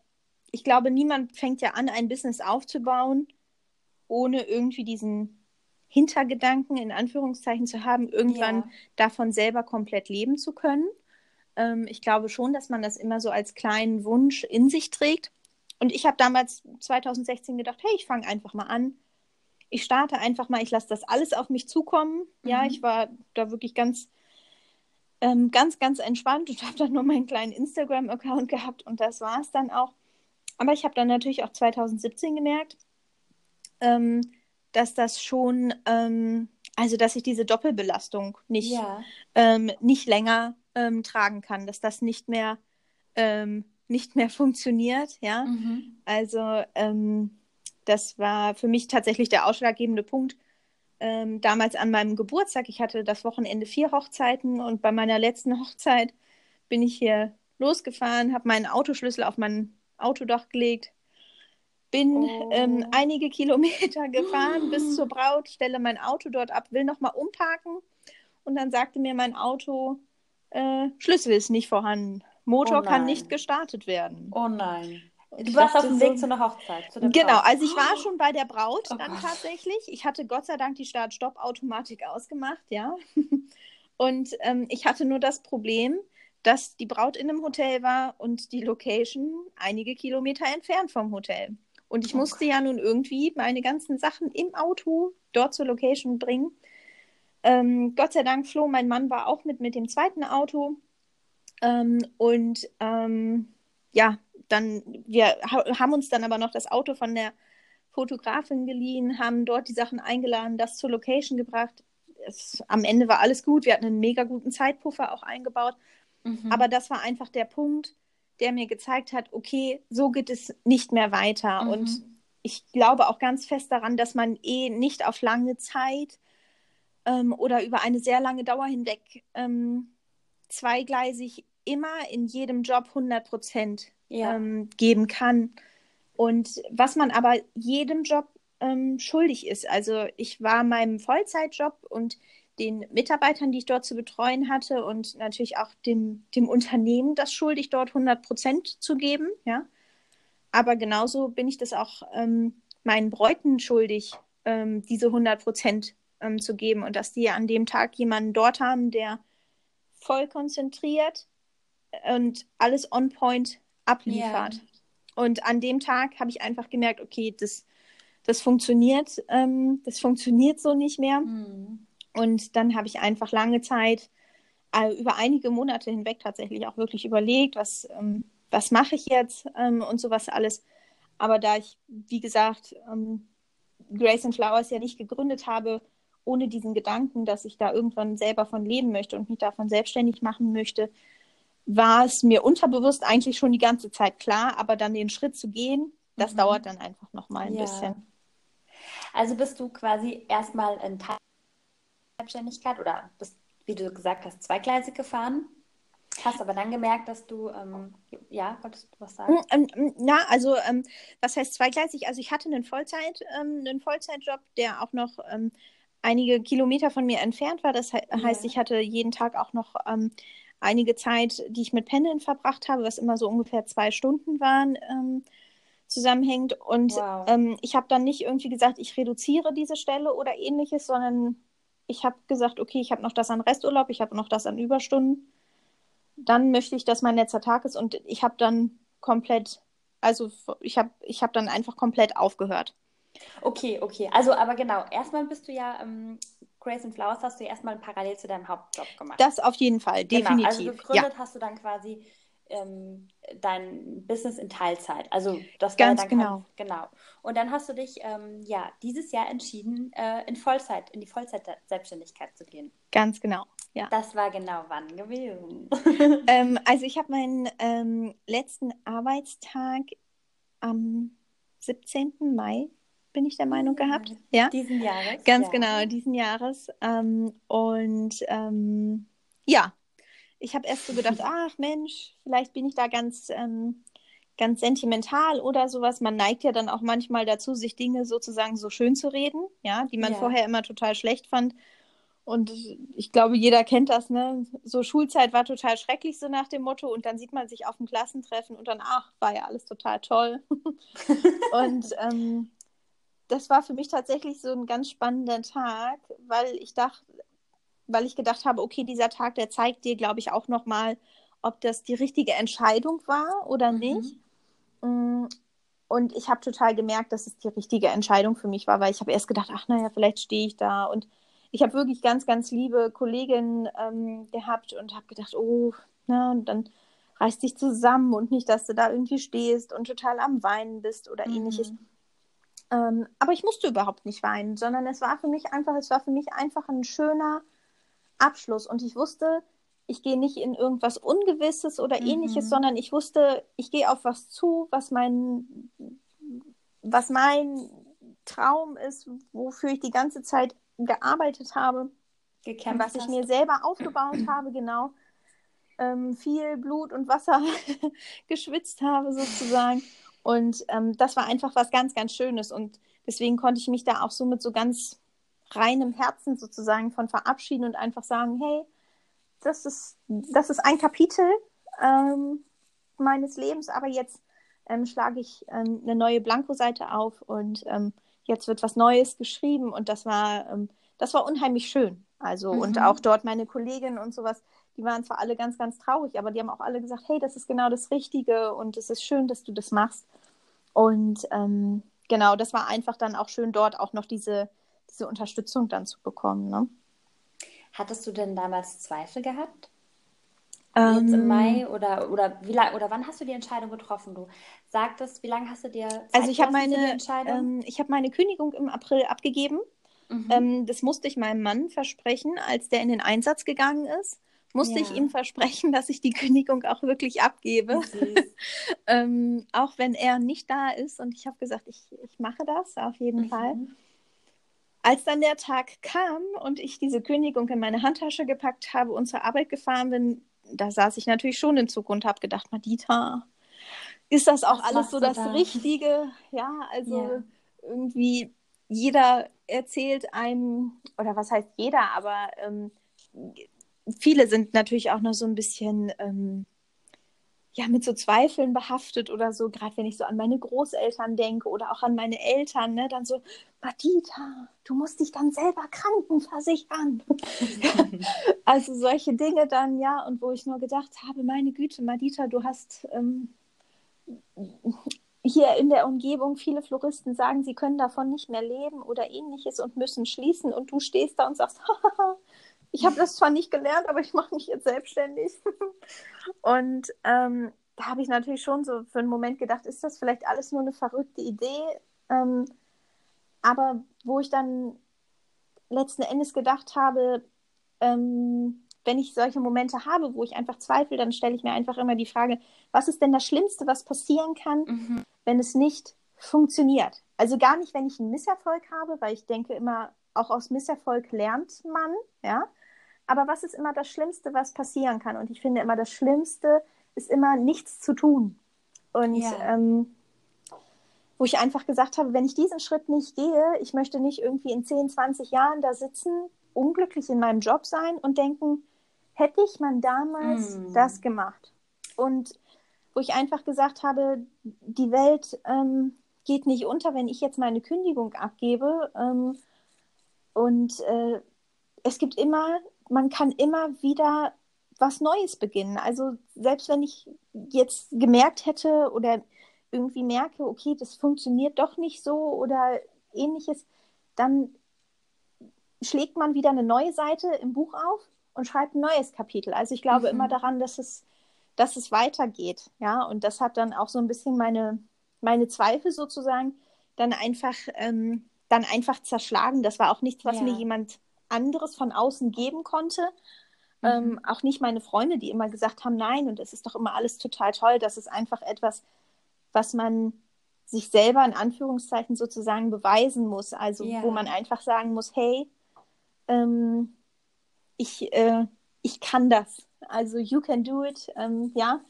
ich glaube, niemand fängt ja an, ein Business aufzubauen, ohne irgendwie diesen Hintergedanken in Anführungszeichen zu haben, irgendwann Ja. davon selber komplett leben zu können. Ähm, ich glaube schon, dass man das immer so als kleinen Wunsch in sich trägt. Und ich habe damals 2016 gedacht, hey, ich fange einfach mal an. Ich starte einfach mal, ich lasse das alles auf mich zukommen. Ja, Mhm. ich war da wirklich ganz, ähm, ganz, ganz entspannt und [laughs] habe dann nur meinen kleinen Instagram-Account gehabt und das war es dann auch. Aber ich habe dann natürlich auch 2017 gemerkt, ähm, dass das schon, ähm, also dass ich diese Doppelbelastung nicht, Ja. ähm, nicht länger ähm, tragen kann, dass das nicht mehr, ähm, nicht mehr [laughs] funktioniert, ja. Mhm. Also ähm, das war für mich tatsächlich der ausschlaggebende Punkt. Ähm, damals an meinem Geburtstag, ich hatte das Wochenende vier Hochzeiten und bei meiner letzten Hochzeit bin ich hier losgefahren, habe meinen Autoschlüssel auf mein Autodach gelegt, bin Oh. ähm, einige [laughs] Kilometer gefahren bis [gasps] zur Braut, stelle mein Auto dort ab, will nochmal umparken und dann sagte mir mein Auto, äh, Schlüssel ist nicht vorhanden. Motor Oh kann nicht gestartet werden. Oh nein. Du warst auf dem Weg so- zu einer Hochzeit. Zu Genau, also ich war schon bei der Braut Oh dann Gott. tatsächlich. Ich hatte Gott sei Dank die Start-Stopp-Automatik ausgemacht, ja. [laughs] Und ähm, ich hatte nur das Problem, dass die Braut in einem Hotel war und die Location einige Kilometer entfernt vom Hotel. Und ich Oh musste Gott. ja nun irgendwie meine ganzen Sachen im Auto dort zur Location bringen. Ähm, Gott sei Dank, Flo, mein Mann, war auch mit mit dem zweiten Auto. Ähm, und ähm, ja, dann, wir ha haben uns dann aber noch das Auto von der Fotografin geliehen, haben dort die Sachen eingeladen, das zur Location gebracht. Es, am Ende war alles gut. Wir hatten einen mega guten Zeitpuffer auch eingebaut. Mhm. Aber das war einfach der Punkt, der mir gezeigt hat, okay, so geht es nicht mehr weiter. Mhm. Und ich glaube auch ganz fest daran, dass man eh nicht auf lange Zeit ähm, oder über eine sehr lange Dauer hinweg ähm, zweigleisig immer in jedem Job 100 Prozent ja. ähm, geben kann. Und was man aber jedem Job ähm, schuldig ist. Also ich war meinem Vollzeitjob und den Mitarbeitern, die ich dort zu betreuen hatte und natürlich auch dem, dem Unternehmen das schuldig, dort 100 Prozent zu geben. Ja? Aber genauso bin ich das auch ähm, meinen Bräuten schuldig, ähm, diese 100 Prozent ähm, zu geben und dass die an dem Tag jemanden dort haben, der voll konzentriert und alles on point abliefert. Ja. Und an dem Tag habe ich einfach gemerkt, okay, das, das funktioniert, ähm, das funktioniert so nicht mehr. Mhm. Und dann habe ich einfach lange Zeit, äh, über einige Monate hinweg tatsächlich auch wirklich überlegt, was, ähm, was mache ich jetzt ähm, und sowas alles. Aber da ich, wie gesagt, ähm, Grace and Flowers ja nicht gegründet habe, ohne diesen Gedanken, dass ich da irgendwann selber von leben möchte und mich davon selbstständig machen möchte, war es mir unterbewusst eigentlich schon die ganze Zeit klar, aber dann den Schritt zu gehen, das Mhm. dauert dann einfach noch mal ein Ja. bisschen. Also bist du quasi erstmal in Teil Selbstständigkeit oder bist, wie du gesagt hast, zweigleisig gefahren, hast aber dann gemerkt, dass du, ähm, ja, wolltest du was sagen? Ähm, ähm, na, also ähm, was heißt zweigleisig? Also ich hatte einen Vollzeit, ähm, einen Vollzeitjob, der auch noch ähm, einige Kilometer von mir entfernt war. Das he Ja. heißt, ich hatte jeden Tag auch noch ähm, einige Zeit, die ich mit Pendeln verbracht habe, was immer so ungefähr zwei Stunden waren, zusammenhängend. Und Wow. ähm, ich habe dann nicht irgendwie gesagt, ich reduziere diese Stelle oder ähnliches, sondern ich habe gesagt, okay, ich habe noch das an Resturlaub, ich habe noch das an Überstunden. Dann möchte ich, dass mein letzter Tag ist und ich habe dann komplett, also ich habe ich hab dann einfach komplett aufgehört. Okay, okay. Also, aber genau, erstmal bist du ja, ähm, Grace and Flowers hast du ja erstmal parallel zu deinem Hauptjob gemacht. Das auf jeden Fall, Genau, also definitiv. gegründet hast du dann quasi ähm, dein Business in Teilzeit. Also das war Ganz dann genau. Kein, genau. Und dann hast du dich ähm, ja dieses Jahr entschieden, äh, in Vollzeit, in die Vollzeit-Selbstständigkeit zu gehen. Ganz genau. Ja. Das war genau wann gewesen? [laughs] [laughs] Ähm, also ich habe meinen ähm, letzten Arbeitstag am 17. Mai, bin ich der Meinung gehabt. Ja. Diesen Jahres. Ganz ja. genau, diesen Jahres. Ähm, und ähm, ja, ich habe erst so gedacht, ach Mensch, vielleicht bin ich da ganz, ähm, ganz sentimental oder sowas. Man neigt ja dann auch manchmal dazu, sich Dinge sozusagen so schön zu reden, ja, die man Ja. vorher immer total schlecht fand. Und ich glaube, jeder kennt das, ne? So Schulzeit war total schrecklich, so nach dem Motto. Und dann sieht man sich auf dem Klassentreffen und dann, ach, war ja alles total toll. [laughs] und ähm, das war für mich tatsächlich so ein ganz spannender Tag, weil ich dachte, weil ich gedacht habe, okay, dieser Tag, der zeigt dir, glaube ich, auch nochmal, ob das die richtige Entscheidung war oder Mhm. nicht. Mm, Und ich habe total gemerkt, dass es die richtige Entscheidung für mich war, weil ich habe erst gedacht, ach naja, vielleicht stehe ich da. Und ich habe wirklich ganz, ganz liebe Kolleginnen ähm, gehabt und habe gedacht, oh, na, und dann reiß dich zusammen und nicht, dass du da irgendwie stehst und total am Weinen bist oder ähnliches. Mhm. Ähm, aber ich musste überhaupt nicht weinen, sondern es war für mich einfach, es war für mich einfach ein schöner Abschluss. Und ich wusste, ich gehe nicht in irgendwas Ungewisses oder Mhm. ähnliches, sondern ich wusste, ich gehe auf was zu, was mein, was mein Traum ist, wofür ich die ganze Zeit gearbeitet habe, Gekämpft was ich hast. mir selber aufgebaut [clears throat] habe, genau. ähm, viel Blut und Wasser [laughs] geschwitzt habe sozusagen. Und ähm, das war einfach was ganz, ganz Schönes. Und deswegen konnte ich mich da auch so mit so ganz reinem Herzen sozusagen von verabschieden und einfach sagen, hey, das ist, das ist ein Kapitel ähm, meines Lebens, aber jetzt ähm, schlage ich ähm, eine neue Blankoseite auf und ähm, jetzt wird was Neues geschrieben und das war, ähm, das war unheimlich schön. Also mhm. und auch dort meine Kolleginnen und sowas, die waren zwar alle ganz, ganz traurig, aber die haben auch alle gesagt, hey, das ist genau das Richtige und es ist schön, dass du das machst. Und ähm, genau, das war einfach dann auch schön, dort auch noch diese, diese Unterstützung dann zu bekommen. Ne? Hattest du denn damals Zweifel gehabt? Ähm, Jetzt im Mai oder, oder wie lang, oder wann hast du die Entscheidung getroffen? Du sagtest, wie lange hast du dir Zeit Also ich habe meine, ähm, ich habe meine Kündigung im April abgegeben. Mhm. Ähm, das musste ich meinem Mann versprechen, als der in den Einsatz gegangen ist. Musste ja. ich ihm versprechen, dass ich die Kündigung auch wirklich abgebe. [laughs] ähm, auch wenn er nicht da ist. Und ich habe gesagt, ich, ich mache das auf jeden mhm. Fall. Als dann der Tag kam und ich diese Kündigung in meine Handtasche gepackt habe und zur Arbeit gefahren bin, da saß ich natürlich schon in Zug und habe gedacht, Madita, ist das auch Was alles so das da? Richtige? Ja, also yeah. irgendwie jeder erzählt einem, oder was heißt jeder, aber ähm, viele sind natürlich auch noch so ein bisschen ähm, ja, mit so Zweifeln behaftet oder so, gerade wenn ich so an meine Großeltern denke oder auch an meine Eltern, ne, dann so, Madita, du musst dich dann selber krankenversichern. [laughs] also solche Dinge dann, ja, und wo ich nur gedacht habe, meine Güte, Madita, du hast ähm, hier in der Umgebung viele Floristen sagen, sie können davon nicht mehr leben oder ähnliches und müssen schließen und du stehst da und sagst, [laughs] ich habe das zwar nicht gelernt, aber ich mache mich jetzt selbstständig. [laughs] und ähm, da habe ich natürlich schon so für einen Moment gedacht, ist das vielleicht alles nur eine verrückte Idee? Ähm, aber wo ich dann letzten Endes gedacht habe, ähm, wenn ich solche Momente habe, wo ich einfach zweifle, dann stelle ich mir einfach immer die Frage, was ist denn das Schlimmste, was passieren kann, mhm. wenn es nicht funktioniert? Also gar nicht, wenn ich einen Misserfolg habe, weil ich denke immer, auch aus Misserfolg lernt man, ja. Aber was ist immer das Schlimmste, was passieren kann? Und ich finde immer, das Schlimmste ist immer nichts zu tun. Und ja. ähm, wo ich einfach gesagt habe, wenn ich diesen Schritt nicht gehe, ich möchte nicht irgendwie in 10, 20 Jahren da sitzen, unglücklich in meinem Job sein und denken, hätte ich mal damals mm. das gemacht. Und wo ich einfach gesagt habe, die Welt ähm, geht nicht unter, wenn ich jetzt meine Kündigung abgebe. Ähm, und äh, es gibt immer man kann immer wieder was Neues beginnen. Also selbst wenn ich jetzt gemerkt hätte oder irgendwie merke, okay, das funktioniert doch nicht so oder ähnliches, dann schlägt man wieder eine neue Seite im Buch auf und schreibt ein neues Kapitel. Also ich glaube mhm. immer daran, dass es, dass es weitergeht. Ja, und das hat dann auch so ein bisschen meine, meine Zweifel sozusagen dann einfach, ähm, dann einfach zerschlagen. Das war auch nichts, was ja. mir jemand anderes von außen geben konnte. Mhm. Ähm, auch nicht meine Freunde, die immer gesagt haben, nein, und es ist doch immer alles total toll. Das ist einfach etwas, was man sich selber in Anführungszeichen sozusagen beweisen muss. Also ja. wo man einfach sagen muss, hey, ähm, ich, äh, ich kann das. Also you can do it, ähm, ja.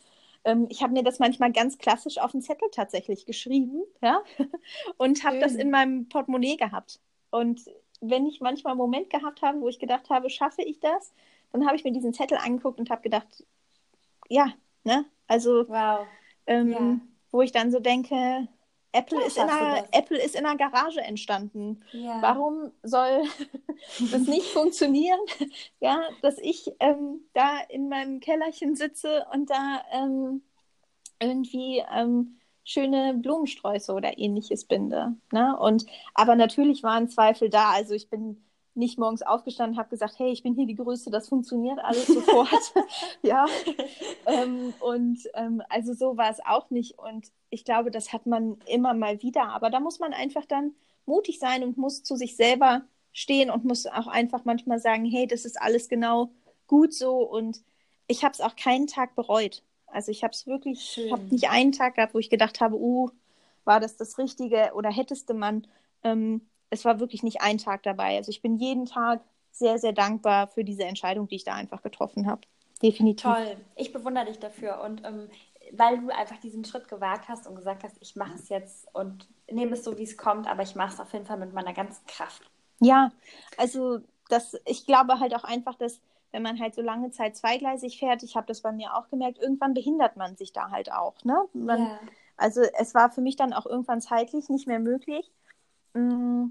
Ähm, ich habe mir das manchmal ganz klassisch auf den Zettel tatsächlich geschrieben, ja, [laughs] und habe das in meinem Portemonnaie gehabt. Und wenn ich manchmal einen Moment gehabt habe, wo ich gedacht habe, schaffe ich das, dann habe ich mir diesen Zettel angeguckt und habe gedacht, ja, ne? Also, wow. ähm, ja. wo ich dann so denke, Apple, ist in, einer, Apple ist in einer Garage entstanden. Ja. Warum soll [laughs] das nicht funktionieren? [laughs] ja, dass ich ähm, da in meinem Kellerchen sitze und da ähm, irgendwie ähm, schöne Blumensträuße oder ähnliches binde. Ne? Und aber natürlich waren Zweifel da. Also ich bin nicht morgens aufgestanden, habe gesagt, hey, ich bin hier die Größte, das funktioniert alles [laughs] sofort. [laughs] ja. [laughs] Ähm, und ähm, also so war es auch nicht. Und ich glaube, das hat man immer mal wieder. Aber da muss man einfach dann mutig sein und muss zu sich selber stehen und muss auch einfach manchmal sagen, hey, das ist alles genau gut so. Und ich habe es auch keinen Tag bereut. Also ich habe es wirklich, ich habe nicht einen Tag gehabt, wo ich gedacht habe, uh, war das das Richtige oder hättest du man. Ähm, es war wirklich nicht ein Tag dabei. Also ich bin jeden Tag sehr, sehr dankbar für diese Entscheidung, die ich da einfach getroffen habe. definitiv. Toll. Ich bewundere dich dafür und ähm, weil du einfach diesen Schritt gewagt hast und gesagt hast, ich mache es jetzt und nehme es so, wie es kommt, aber ich mache es auf jeden Fall mit meiner ganzen Kraft. Ja, also das, ich glaube halt auch einfach, dass wenn man halt so lange Zeit zweigleisig fährt, ich habe das bei mir auch gemerkt, irgendwann behindert man sich da halt auch. Ne? Man, Ja. Also es war für mich dann auch irgendwann zeitlich nicht mehr möglich, mh,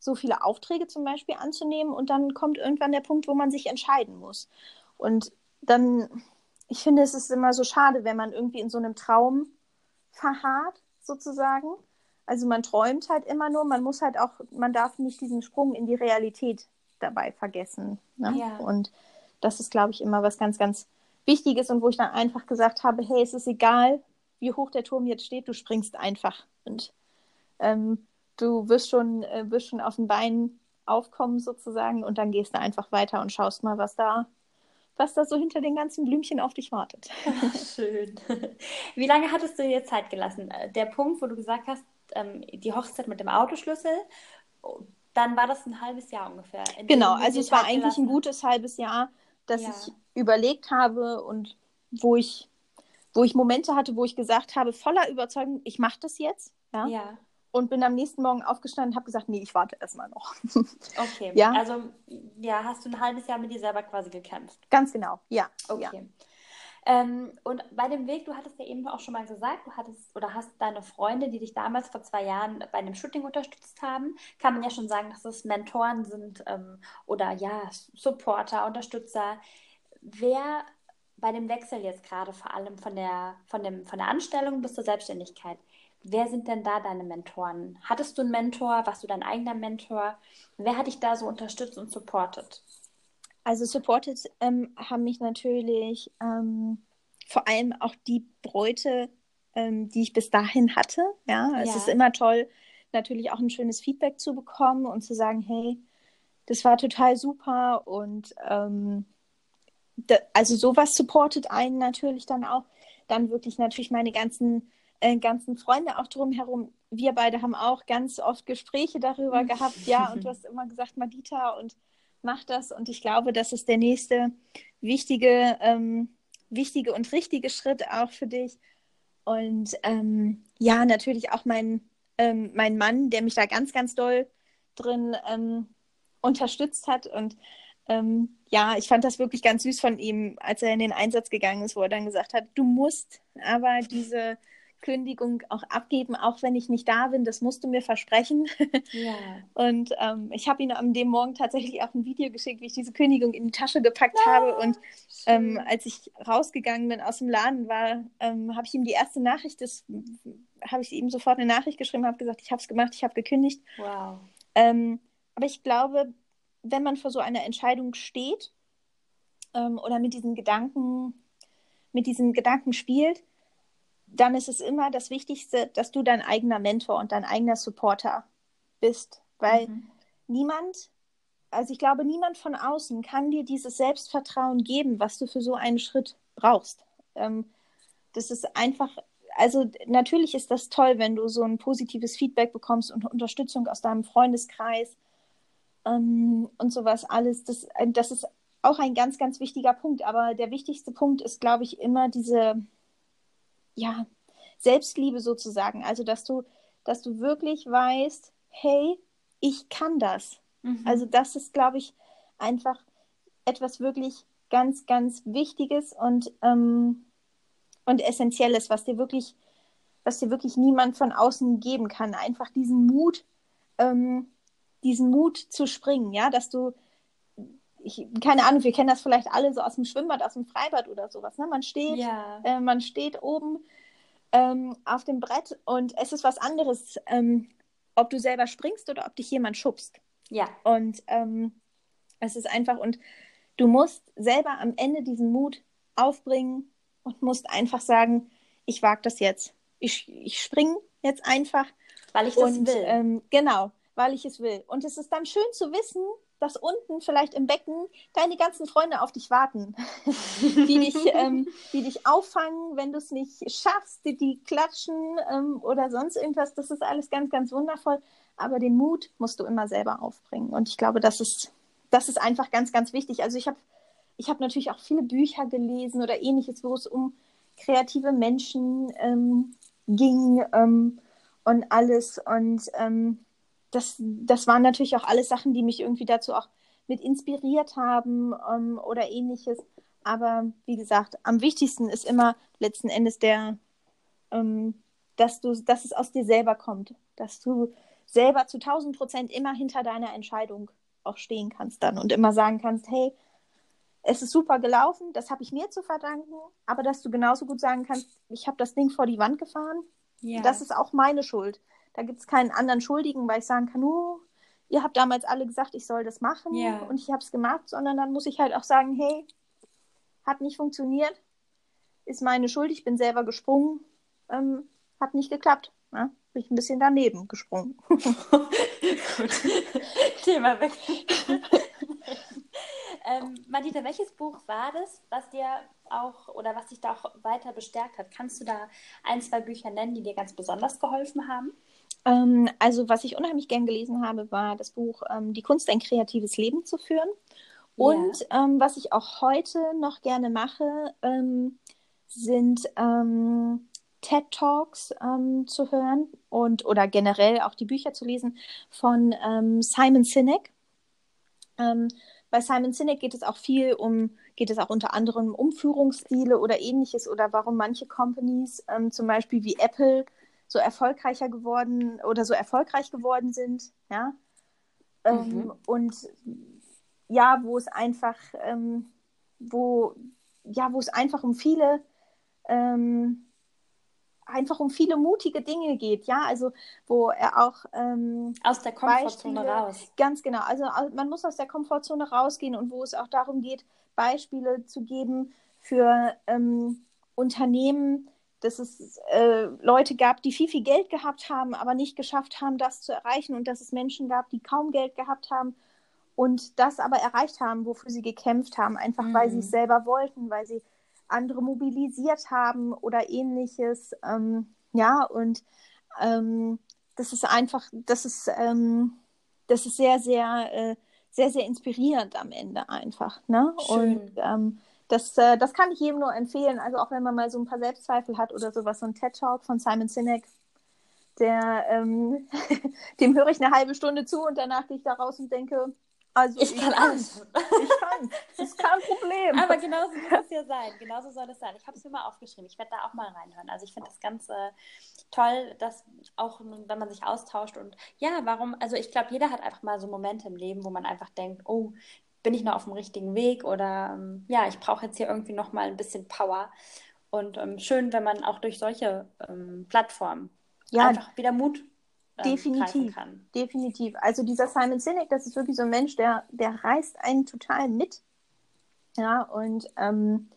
so viele Aufträge zum Beispiel anzunehmen und dann kommt irgendwann der Punkt, wo man sich entscheiden muss. Und dann, ich finde, es ist immer so schade, wenn man irgendwie in so einem Traum verharrt, sozusagen. Also man träumt halt immer nur, man muss halt auch, man darf nicht diesen Sprung in die Realität dabei vergessen. Ne? Ja. Und das ist, glaube ich, immer was ganz, ganz Wichtiges und wo ich dann einfach gesagt habe, hey, es ist egal, wie hoch der Turm jetzt steht, du springst einfach und ähm, du wirst schon, äh, wirst schon auf den Beinen aufkommen sozusagen und dann gehst du einfach weiter und schaust mal, was da, was da so hinter den ganzen Blümchen auf dich wartet. [laughs] Schön. Wie lange hattest du dir Zeit gelassen? Äh, Der Punkt, wo du gesagt hast, ähm, die Hochzeit mit dem Autoschlüssel, oh, dann war das ein halbes Jahr ungefähr. Genau, also es war eigentlich ein gutes halbes Jahr, dass Ja. ich überlegt habe und wo ich, wo ich Momente hatte, wo ich gesagt habe, voller Überzeugung, ich mache das jetzt. Ja? Ja, Und bin am nächsten Morgen aufgestanden und habe gesagt, nee, ich warte erstmal noch. [laughs] okay. Ja. Also, ja, hast du ein halbes Jahr mit dir selber quasi gekämpft. Ganz genau, ja. ja. Ähm, und bei dem Weg, du hattest ja eben auch schon mal gesagt, du hattest oder hast deine Freunde, die dich damals vor zwei Jahren bei einem Shooting unterstützt haben, kann man ja schon sagen, dass das Mentoren sind ähm, oder ja, Supporter, Unterstützer. Wer bei dem Wechsel jetzt gerade vor allem von der, von dem, von der Anstellung bis zur Selbstständigkeit, wer sind denn da deine Mentoren? Hattest du einen Mentor? Warst du dein eigener Mentor? Wer hat dich da so unterstützt und supportet? Also supported ähm, haben mich natürlich ähm, vor allem auch die Bräute, ähm, die ich bis dahin hatte. Ja, es Ja. ist immer toll, natürlich auch ein schönes Feedback zu bekommen und zu sagen, hey, das war total super und ähm, da, also sowas supportet einen natürlich dann auch. Dann wirklich natürlich meine ganzen, äh, ganzen Freunde auch drumherum. Wir beide haben auch ganz oft Gespräche darüber gehabt. Ja, und du [laughs] hast immer gesagt, Madita, und mach das. Und ich glaube, das ist der nächste wichtige, ähm, wichtige und richtige Schritt auch für dich. Und ähm, ja, natürlich auch mein, ähm, mein Mann, der mich da ganz, ganz doll drin ähm, unterstützt hat. Und ähm, ja, ich fand das wirklich ganz süß von ihm, als er in den Einsatz gegangen ist, wo er dann gesagt hat, du musst aber diese Kündigung auch abgeben, auch wenn ich nicht da bin, das musst du mir versprechen. [laughs] Ja. Und ähm, ich habe ihm an dem Morgen tatsächlich auch ein Video geschickt, wie ich diese Kündigung in die Tasche gepackt habe. Und ähm, als ich rausgegangen bin aus dem Laden, war, ähm, habe ich ihm die erste Nachricht, das habe ich ihm sofort eine Nachricht geschrieben, habe gesagt, ich habe es gemacht, ich habe gekündigt. Wow. Ähm, aber ich glaube, wenn man vor so einer Entscheidung steht ähm, oder mit diesen Gedanken, mit diesen Gedanken spielt, dann ist es immer das Wichtigste, dass du dein eigener Mentor und dein eigener Supporter bist. Weil Mhm. niemand, also ich glaube, niemand von außen kann dir dieses Selbstvertrauen geben, was du für so einen Schritt brauchst. Ähm, das ist einfach, also natürlich ist das toll, wenn du so ein positives Feedback bekommst und Unterstützung aus deinem Freundeskreis ähm, und sowas alles. Das, äh, das ist auch ein ganz, ganz wichtiger Punkt. Aber der wichtigste Punkt ist, glaube ich, immer diese, ja, Selbstliebe sozusagen. Also, dass du, dass du wirklich weißt, hey, ich kann das. Mhm. Also das ist, glaube ich, einfach etwas wirklich ganz, ganz Wichtiges und, ähm, und Essentielles, was dir wirklich, was dir wirklich niemand von außen geben kann. Einfach diesen Mut, ähm, diesen Mut zu springen, ja, dass du, ich, keine Ahnung, wir kennen das vielleicht alle so aus dem Schwimmbad, aus dem Freibad oder sowas. Ne? Man steht, ja. äh, man steht oben ähm, auf dem Brett und es ist was anderes, ähm, ob du selber springst oder ob dich jemand schubst. Ja. Und ähm, es ist einfach, und du musst selber am Ende diesen Mut aufbringen und musst einfach sagen, ich wage das jetzt. Ich, ich springe jetzt einfach. Weil ich das und will. Ähm, genau, weil ich es will. Und es ist dann schön zu wissen, dass unten vielleicht im Becken deine ganzen Freunde auf dich warten, [laughs] die dich, ähm, die dich auffangen, wenn du es nicht schaffst, die, die klatschen ähm, oder sonst irgendwas. Das ist alles ganz, ganz wundervoll. Aber den Mut musst du immer selber aufbringen. Und ich glaube, das ist, das ist einfach ganz, ganz wichtig. Also ich habe ich habe natürlich auch viele Bücher gelesen oder ähnliches, wo es um kreative Menschen ähm, ging ähm, und alles. Und ähm, das, das waren natürlich auch alles Sachen, die mich irgendwie dazu auch mit inspiriert haben ähm, oder ähnliches. Aber wie gesagt, am wichtigsten ist immer letzten Endes der, ähm, dass du, dass es aus dir selber kommt, dass du selber zu 1000 Prozent immer hinter deiner Entscheidung auch stehen kannst dann und immer sagen kannst, hey, es ist super gelaufen, das habe ich mir zu verdanken, aber dass du genauso gut sagen kannst, ich habe das Ding vor die Wand gefahren, ja. das ist auch meine Schuld. Da gibt es keinen anderen Schuldigen, weil ich sagen kann, oh, ihr habt damals alle gesagt, ich soll das machen ja. und ich habe es gemacht, sondern dann muss ich halt auch sagen, hey, hat nicht funktioniert, ist meine Schuld, ich bin selber gesprungen, ähm, hat nicht geklappt. Ne? Bin ich ein bisschen daneben gesprungen. Gut. [laughs] Thema weg. [laughs] ähm, Madita, welches Buch war das, was dir auch oder was dich da auch weiter bestärkt hat? Kannst du da ein, zwei Bücher nennen, die dir ganz besonders geholfen haben? Ähm, also, was ich unheimlich gern gelesen habe, war das Buch ähm, Die Kunst, ein kreatives Leben zu führen. Und ja. ähm, was ich auch heute noch gerne mache, ähm, sind ähm, TED Talks ähm, zu hören und oder generell auch die Bücher zu lesen von Simon Sinek. Bei Simon Sinek geht es auch viel um, geht es auch unter anderem um Führungsstile oder ähnliches oder warum manche Companies, ähm, zum Beispiel wie Apple, so erfolgreicher geworden oder so erfolgreich geworden sind, ja. Ähm, mhm. Und ja, wo es einfach, ähm, wo, ja, wo es einfach um viele ähm, einfach um viele mutige Dinge geht, ja, also wo er auch ähm, aus der Komfortzone Beispiele, raus. Ganz genau, also man muss aus der Komfortzone rausgehen und wo es auch darum geht, Beispiele zu geben für ähm, Unternehmen, dass es äh, Leute gab, die viel, viel Geld gehabt haben, aber nicht geschafft haben, das zu erreichen und dass es Menschen gab, die kaum Geld gehabt haben und das aber erreicht haben, wofür sie gekämpft haben, einfach mhm. weil sie es selber wollten, weil sie andere mobilisiert haben oder ähnliches. Ähm, ja, und ähm, das ist einfach, das ist, ähm, das ist sehr, sehr, äh, sehr, sehr inspirierend am Ende einfach. Ne? Schön. Und ähm, das, äh, das kann ich jedem nur empfehlen. Also auch wenn man mal so ein paar Selbstzweifel hat oder sowas, so ein TED-Talk von Simon Sinek, der, ähm, [laughs] dem höre ich eine halbe Stunde zu und danach gehe ich da raus und denke, also ich, ich kann alles. Ich kann. Das ist kein Problem. Aber genauso soll es ja sein. Genauso soll es sein. Ich habe es mir mal aufgeschrieben. Ich werde da auch mal reinhören. Also ich finde das ganz äh, toll, dass auch, wenn man sich austauscht und ja, warum, also ich glaube, jeder hat einfach mal so Momente im Leben, wo man einfach denkt, oh, bin ich noch auf dem richtigen Weg oder ähm, ja, ich brauche jetzt hier irgendwie noch mal ein bisschen Power. Und ähm, schön, wenn man auch durch solche ähm, Plattformen ja. einfach wieder Mut ähm, definitiv, definitiv. Also dieser Simon Sinek, das ist wirklich so ein Mensch, der, der reißt einen total mit. Ja, und ähm,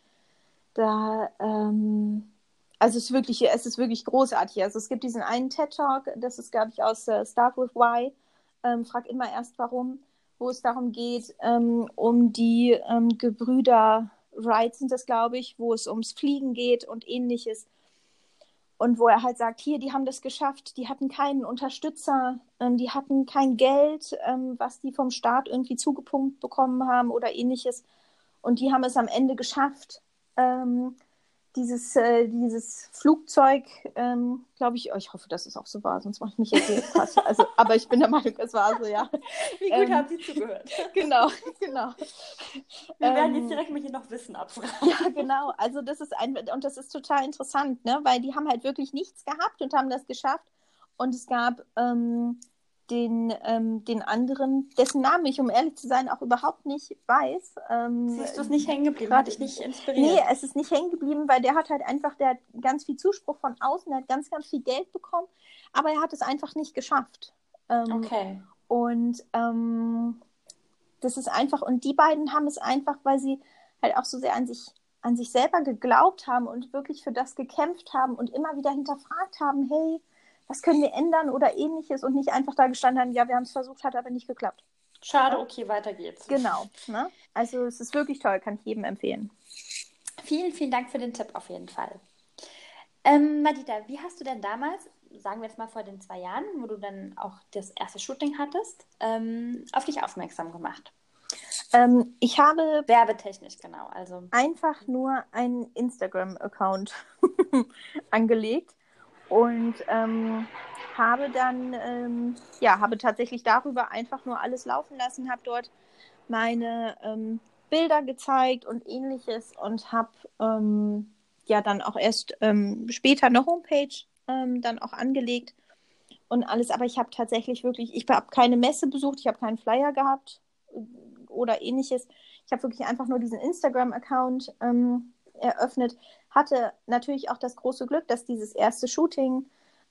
da, ähm, also es ist wirklich, es ist wirklich großartig. Also es gibt diesen einen TED Talk, das ist, glaube ich, aus äh, Start with Why. Frag immer erst warum, wo es darum geht, ähm, um die ähm, Gebrüder Wright sind das, glaube ich, wo es ums Fliegen geht und ähnliches. Und wo er halt sagt, hier, die haben das geschafft, die hatten keinen Unterstützer, ähm, die hatten kein Geld, ähm, was die vom Staat irgendwie zugepumpt bekommen haben oder ähnliches. Und die haben es am Ende geschafft, ähm, dieses, äh, dieses Flugzeug, ähm, glaube ich, oh, ich hoffe, dass es auch so war, sonst mache ich mich jetzt nicht [laughs] krass. Also, aber ich bin der Meinung, es war so, ja. Wie gut ähm, haben Sie zugehört? [laughs] Genau, genau. Wir ähm, werden jetzt direkt mal hier noch Wissen abfragen. Ja, genau. Also das ist ein, und das ist total interessant, ne? weil die haben halt wirklich nichts gehabt und haben das geschafft. Und es gab ähm, den, ähm, den anderen, dessen Namen ich, um ehrlich zu sein, auch überhaupt nicht weiß. Ähm, Siehst du es nicht hängen geblieben? Hat dich nicht inspiriert? Nee, es ist nicht hängen geblieben, weil der hat halt einfach, der hat ganz viel Zuspruch von außen, der hat ganz, ganz viel Geld bekommen, aber er hat es einfach nicht geschafft. Ähm, okay. Und ähm, das ist einfach, und die beiden haben es einfach, weil sie halt auch so sehr an sich an sich selber geglaubt haben und wirklich für das gekämpft haben und immer wieder hinterfragt haben, hey, was können wir ändern oder ähnliches und nicht einfach da gestanden haben, ja, wir haben es versucht, hat aber nicht geklappt. Schade, okay, weiter geht's. Genau. Ne? Also es ist wirklich toll, kann ich jedem empfehlen. Vielen, vielen Dank für den Tipp auf jeden Fall. Ähm, Madita, wie hast du denn damals, sagen wir jetzt mal vor den zwei Jahren, wo du dann auch das erste Shooting hattest, ähm, auf dich aufmerksam gemacht? Ähm, ich habe Werbetechnisch, genau. Also. einfach nur einen Instagram-Account [laughs] angelegt und ähm, habe dann, ähm, ja, habe tatsächlich darüber einfach nur alles laufen lassen, habe dort meine ähm, Bilder gezeigt und ähnliches und habe ähm, ja dann auch erst ähm, später eine Homepage ähm, dann auch angelegt und alles. Aber ich habe tatsächlich wirklich, ich habe keine Messe besucht, ich habe keinen Flyer gehabt oder ähnliches. Ich habe wirklich einfach nur diesen Instagram-Account eröffnet. Hatte natürlich auch das große Glück, dass dieses erste Shooting,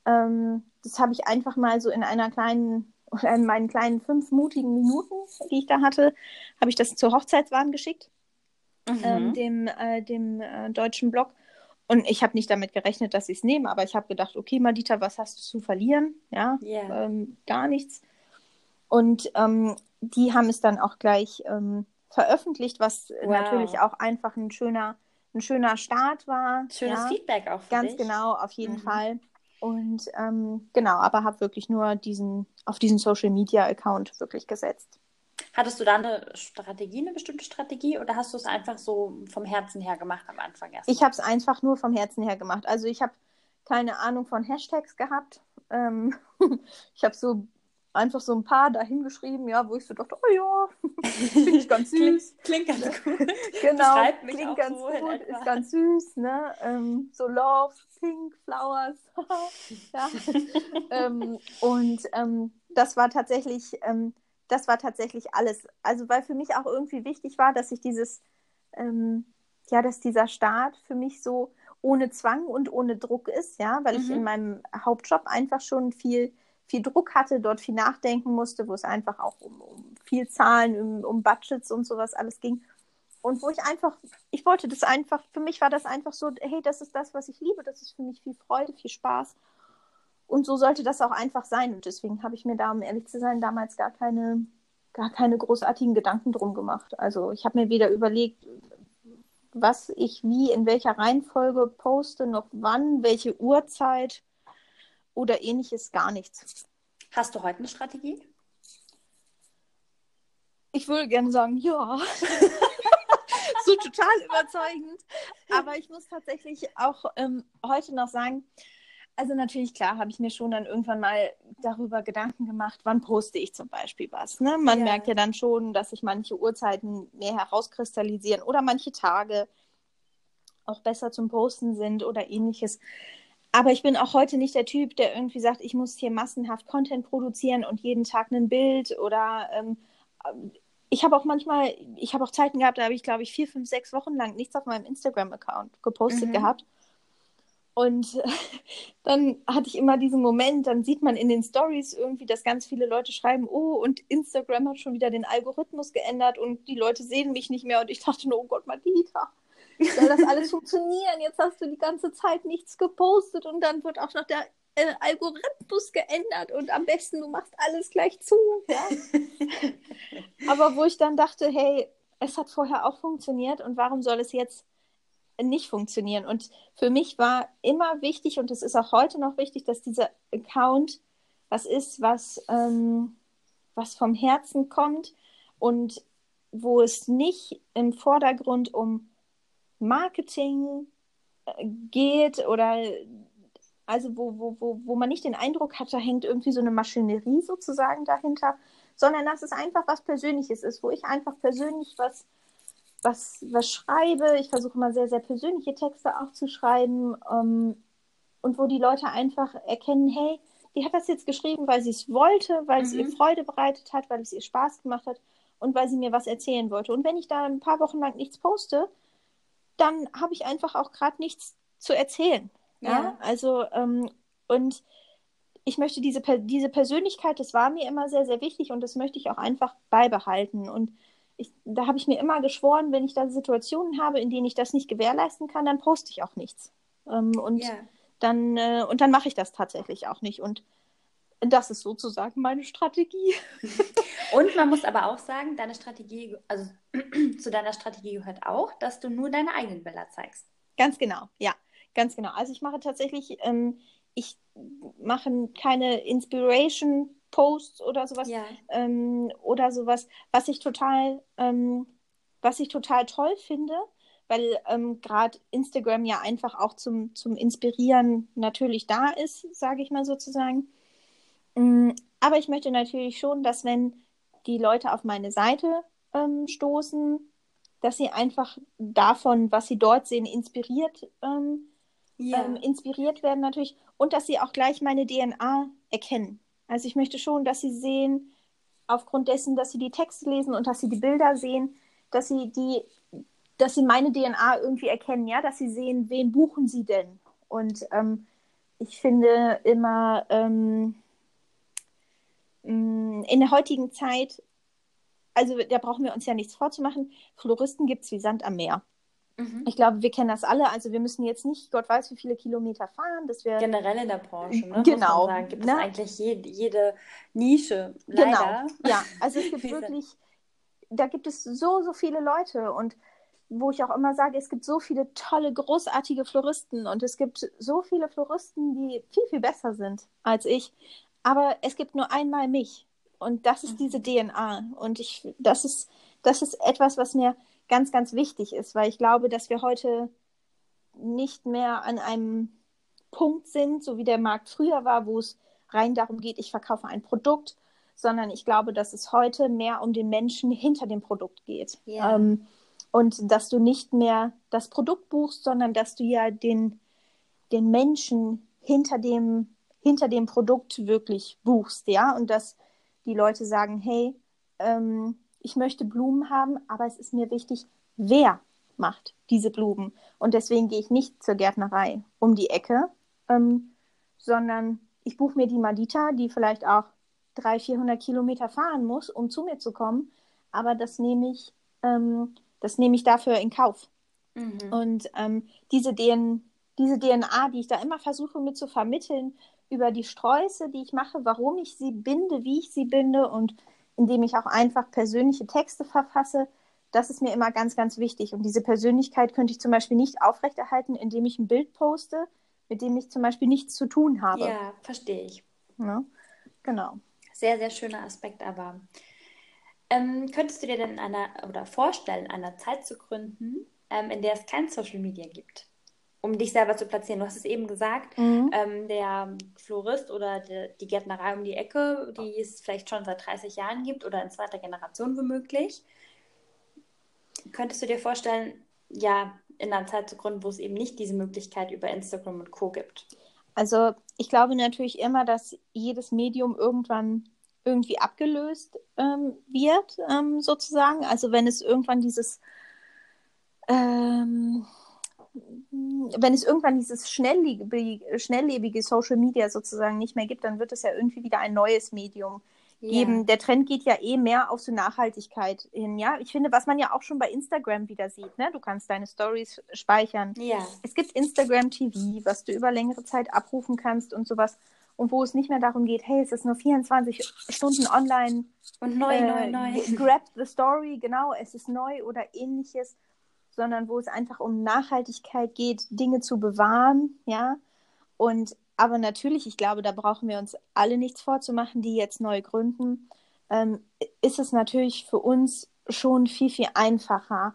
ähm, das habe ich einfach mal so in einer kleinen, [laughs] in meinen kleinen fünf mutigen Minuten, die ich da hatte, habe ich das zur Hochzeitswahn geschickt, Mhm. ähm, dem, äh, dem äh, deutschen Blog. Und ich habe nicht damit gerechnet, dass sie es nehmen, aber ich habe gedacht, okay, Madita, was hast du zu verlieren? Ja, Ja. ähm, gar nichts. Und ähm, die haben es dann auch gleich ähm, veröffentlicht, was Wow. natürlich auch einfach ein schöner, ein schöner Start war. Schönes ja, Feedback auch für Ganz dich. genau, auf jeden Mhm. Fall. Und ähm, genau, aber habe wirklich nur diesen, auf diesen Social Media Account wirklich gesetzt. Hattest du da eine Strategie, eine bestimmte Strategie, oder hast du es einfach so vom Herzen her gemacht am Anfang erst? Ich habe es einfach nur vom Herzen her gemacht. Also ich habe keine Ahnung von Hashtags gehabt. Ähm, [laughs] ich habe so einfach so ein paar dahingeschrieben, ja, wo ich so dachte, oh ja, [laughs] finde ich ganz [laughs] süß. Klingt, klingt ganz [laughs] gut. Genau, klingt ganz gut, etwa. ist ganz süß, ne? Ähm, so Love, Pink, Flowers. ja. ähm, und ähm, das war tatsächlich, ähm, das war tatsächlich alles. Also weil für mich auch irgendwie wichtig war, dass ich dieses, ähm, ja, dass dieser Start für mich so ohne Zwang und ohne Druck ist, ja, weil ich Mhm. in meinem Hauptjob einfach schon viel, viel Druck hatte, dort viel nachdenken musste, wo es einfach auch um, um viel Zahlen, um, um Budgets und sowas alles ging. Und wo ich einfach, ich wollte das einfach, für mich war das einfach so, hey, das ist das, was ich liebe, das ist für mich viel Freude, viel Spaß. Und so sollte das auch einfach sein. Und deswegen habe ich mir da, um ehrlich zu sein, damals gar keine, gar keine großartigen Gedanken drum gemacht. Also ich habe mir weder überlegt, was ich wie, in welcher Reihenfolge poste, noch wann, welche Uhrzeit oder ähnliches, gar nichts. Hast du heute eine Strategie? Ich würde gerne sagen, ja. [laughs] so total überzeugend. Aber ich muss tatsächlich auch ähm, heute noch sagen, also natürlich, klar, habe ich mir schon dann irgendwann mal darüber Gedanken gemacht, wann poste ich zum Beispiel was. Ne? Man Ja. merkt ja dann schon, dass sich manche Uhrzeiten mehr herauskristallisieren oder manche Tage auch besser zum Posten sind oder ähnliches. Aber ich bin auch heute nicht der Typ, der irgendwie sagt, ich muss hier massenhaft Content produzieren und jeden Tag ein Bild oder ähm, ich habe auch manchmal, ich habe auch Zeiten gehabt, da habe ich, glaube ich, vier, fünf, sechs Wochen lang nichts auf meinem Instagram-Account gepostet Mhm. gehabt. Und [laughs] dann hatte ich immer diesen Moment, dann sieht man in den Stories irgendwie, dass ganz viele Leute schreiben, oh, und Instagram hat schon wieder den Algorithmus geändert und die Leute sehen mich nicht mehr. Und ich dachte nur, oh Gott, Madita, soll das alles funktionieren? Jetzt hast du die ganze Zeit nichts gepostet und dann wird auch noch der äh, Algorithmus geändert und am besten du machst alles gleich zu. Ja? [laughs] Aber wo ich dann dachte, hey, es hat vorher auch funktioniert und warum soll es jetzt nicht funktionieren? Und für mich war immer wichtig und es ist auch heute noch wichtig, dass dieser Account was ist, was, ähm, was vom Herzen kommt und wo es nicht im Vordergrund um Marketing äh, geht oder also wo, wo, wo, wo man nicht den Eindruck hat, da hängt irgendwie so eine Maschinerie sozusagen dahinter, sondern dass es einfach was Persönliches ist, wo ich einfach persönlich was, was, was schreibe. Ich versuche mal sehr, sehr persönliche Texte auch zu schreiben ähm, und wo die Leute einfach erkennen, hey, die hat das jetzt geschrieben, weil sie es wollte, weil es Mhm. ihr Freude bereitet hat, weil es ihr Spaß gemacht hat und weil sie mir was erzählen wollte. Und wenn ich da ein paar Wochen lang nichts poste, dann habe ich einfach auch gerade nichts zu erzählen. Ja, Ja. also ähm, und ich möchte diese, diese Persönlichkeit, das war mir immer sehr, sehr wichtig und das möchte ich auch einfach beibehalten. Und ich, da habe ich mir immer geschworen, wenn ich da Situationen habe, in denen ich das nicht gewährleisten kann, dann poste ich auch nichts. Ähm, und Ja. dann, äh, und dann mache ich das tatsächlich auch nicht. Und das ist sozusagen meine Strategie. [laughs] Und man muss aber auch sagen, deine Strategie, also [clears throat] zu deiner Strategie gehört auch, dass du nur deine eigenen Bilder zeigst. Ganz genau, ja, ganz genau. Also ich mache tatsächlich, ähm, ich mache keine Posts oder sowas. Ja. Ähm, oder sowas, was ich total, ähm, was ich total toll finde, weil ähm, gerade Instagram ja einfach auch zum, zum Inspirieren natürlich da ist, sage ich mal sozusagen. Mm, aber ich möchte natürlich schon, dass wenn die Leute auf meine Seite ähm, stoßen, dass sie einfach davon, was sie dort sehen, inspiriert, ähm, Ja. ähm, inspiriert werden natürlich und dass sie auch gleich meine DNA erkennen. Also ich möchte schon, dass sie sehen, aufgrund dessen, dass sie die Texte lesen und dass sie die Bilder sehen, dass sie die, dass sie meine DNA irgendwie erkennen, ja, dass sie sehen, wen buchen sie denn? Und ähm, ich finde immer ähm, mh, in der heutigen Zeit, also da brauchen wir uns ja nichts vorzumachen, Floristen gibt es wie Sand am Meer. Mhm. Ich glaube, wir kennen das alle. Also wir müssen jetzt nicht, Gott weiß, wie viele Kilometer fahren, dass wir Generell in der Branche, ne, Genau, gibt ne? es eigentlich jede, jede Nische, leider. Genau, ja. Also es [laughs] gibt wirklich, da gibt es so, so viele Leute und wo ich auch immer sage, es gibt so viele tolle, großartige Floristen und es gibt so viele Floristen, die viel, viel besser sind als ich. Aber es gibt nur einmal mich und das ist Mhm. diese DNA und ich, das ist, das ist etwas, was mir ganz, ganz wichtig ist, weil ich glaube, dass wir heute nicht mehr an einem Punkt sind, so wie der Markt früher war, wo es rein darum geht, ich verkaufe ein Produkt, sondern ich glaube, dass es heute mehr um den Menschen hinter dem Produkt geht. Ja. Ähm, und dass du nicht mehr das Produkt buchst, sondern dass du ja den, den Menschen hinter dem, hinter dem Produkt wirklich buchst, ja, und dass die Leute sagen, hey, ähm, ich möchte Blumen haben, aber es ist mir wichtig, wer macht diese Blumen. Und deswegen gehe ich nicht zur Gärtnerei um die Ecke, ähm, sondern ich buche mir die Madita, die vielleicht auch 300, 400 Kilometer fahren muss, um zu mir zu kommen. Aber das nehme ich, ähm, das nehme ich dafür in Kauf. Mhm. Und ähm, diese, DN diese DNA, die ich da immer versuche mit zu vermitteln, über die Sträuße, die ich mache, warum ich sie binde, wie ich sie binde und indem ich auch einfach persönliche Texte verfasse, das ist mir immer ganz, ganz wichtig. Und diese Persönlichkeit könnte ich zum Beispiel nicht aufrechterhalten, indem ich ein Bild poste, mit dem ich zum Beispiel nichts zu tun habe. Ja, verstehe ich. Ne? Genau. Sehr, sehr schöner Aspekt, aber ähm, könntest du dir denn einer oder vorstellen, einer Zeit zu gründen, ähm, in der es kein Social Media gibt, um dich selber zu platzieren? Du hast es eben gesagt, Mhm. ähm, der Florist oder die, die Gärtnerei um die Ecke, die es vielleicht schon seit 30 Jahren gibt oder in zweiter Generation womöglich. Könntest du dir vorstellen, ja, in einer Zeit zu gründen, wo es eben nicht diese Möglichkeit über Instagram und Co. gibt? Also ich glaube natürlich immer, dass jedes Medium irgendwann irgendwie abgelöst ähm, wird, ähm, sozusagen. Also wenn es irgendwann dieses, ähm, wenn es irgendwann dieses schnelllebige, schnelllebige Social Media sozusagen nicht mehr gibt, dann wird es ja irgendwie wieder ein neues Medium geben. Der Trend geht ja eh mehr auf so Nachhaltigkeit hin. Ja, ich finde, was man ja auch schon bei Instagram wieder sieht. Ne? Du kannst deine Stories speichern. Ja, Es gibt Instagram TV, was du über längere Zeit abrufen kannst und sowas. Und wo es nicht mehr darum geht, hey, es ist nur 24 Stunden online. und neu, äh, neu, neu. Grab the story, genau, es ist neu oder ähnliches, sondern wo es einfach um Nachhaltigkeit geht, Dinge zu bewahren, ja. Und aber natürlich, ich glaube, da brauchen wir uns alle nichts vorzumachen, die jetzt neu gründen, ähm, ist es natürlich für uns schon viel, viel einfacher,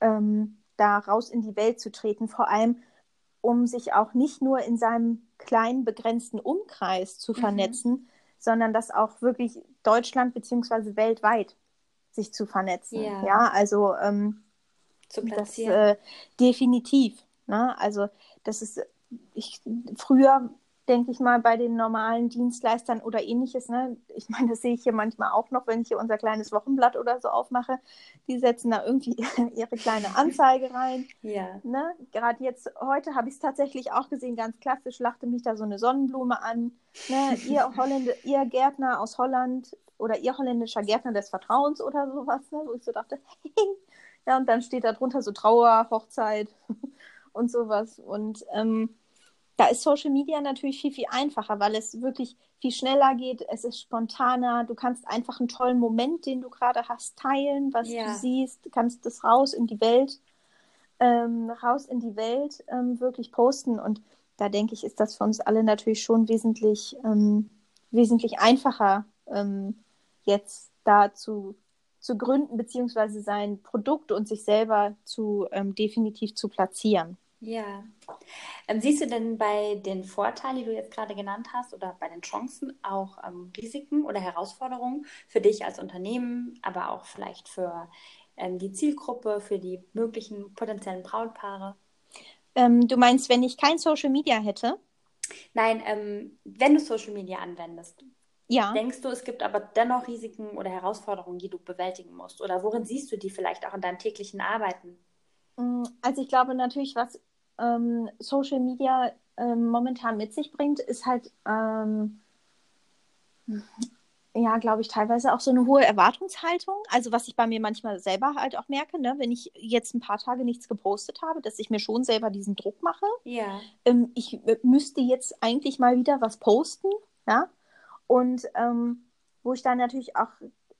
ähm, da raus in die Welt zu treten, vor allem um sich auch nicht nur in seinem kleinen, begrenzten Umkreis zu Mhm. vernetzen, sondern das auch wirklich Deutschland beziehungsweise weltweit sich zu vernetzen. Ja. Ja, also ähm, zu das platzieren. äh, definitiv. Ne? Also das ist ich früher denke ich mal bei den normalen Dienstleistern oder ähnliches. Ne? Ich meine, das sehe ich hier manchmal auch noch, wenn ich hier unser kleines Wochenblatt oder so aufmache. Die setzen da irgendwie [laughs] ihre kleine Anzeige rein. ja. Ne? Gerade jetzt heute habe ich es tatsächlich auch gesehen, ganz klassisch lachte mich da so eine Sonnenblume an. Ne? Ihr, Holländer, ihr Gärtner aus Holland oder ihr holländischer Gärtner des Vertrauens oder sowas, ne? wo ich so dachte, [laughs] ja, und dann steht da drunter so Trauer, Hochzeit [laughs] und sowas. Und ähm, da ist Social Media natürlich viel, viel einfacher, weil es wirklich viel schneller geht, es ist spontaner, du kannst einfach einen tollen Moment, den du gerade hast, teilen, was Ja. du siehst, du kannst das raus in die Welt ähm, raus in die Welt ähm, wirklich posten. Und da denke ich, ist das für uns alle natürlich schon wesentlich, ähm, wesentlich einfacher ähm, jetzt da zu, zu gründen, beziehungsweise sein Produkt und sich selber zu ähm, definitiv zu platzieren. Ja. Ähm, siehst du denn bei den Vorteilen, die du jetzt gerade genannt hast, oder bei den Chancen auch ähm, Risiken oder Herausforderungen für dich als Unternehmen, aber auch vielleicht für ähm, die Zielgruppe, für die möglichen potenziellen Brautpaare? Ähm, du meinst, wenn ich kein Social Media hätte? Nein, ähm, wenn du Social Media anwendest. Ja. Denkst du, es gibt aber dennoch Risiken oder Herausforderungen, die du bewältigen musst? Oder worin siehst du die vielleicht auch in deinem täglichen Arbeiten? Mm, also ich glaube natürlich, was ähm, Social Media ähm, momentan mit sich bringt, ist halt, ähm, ja, glaube ich, teilweise auch so eine hohe Erwartungshaltung. Also was ich bei mir manchmal selber halt auch merke, ne, wenn ich jetzt ein paar Tage nichts gepostet habe, dass ich mir schon selber diesen Druck mache. Ja. Ähm, ich müsste jetzt eigentlich mal wieder was posten, ja. Und ähm, wo ich dann natürlich auch,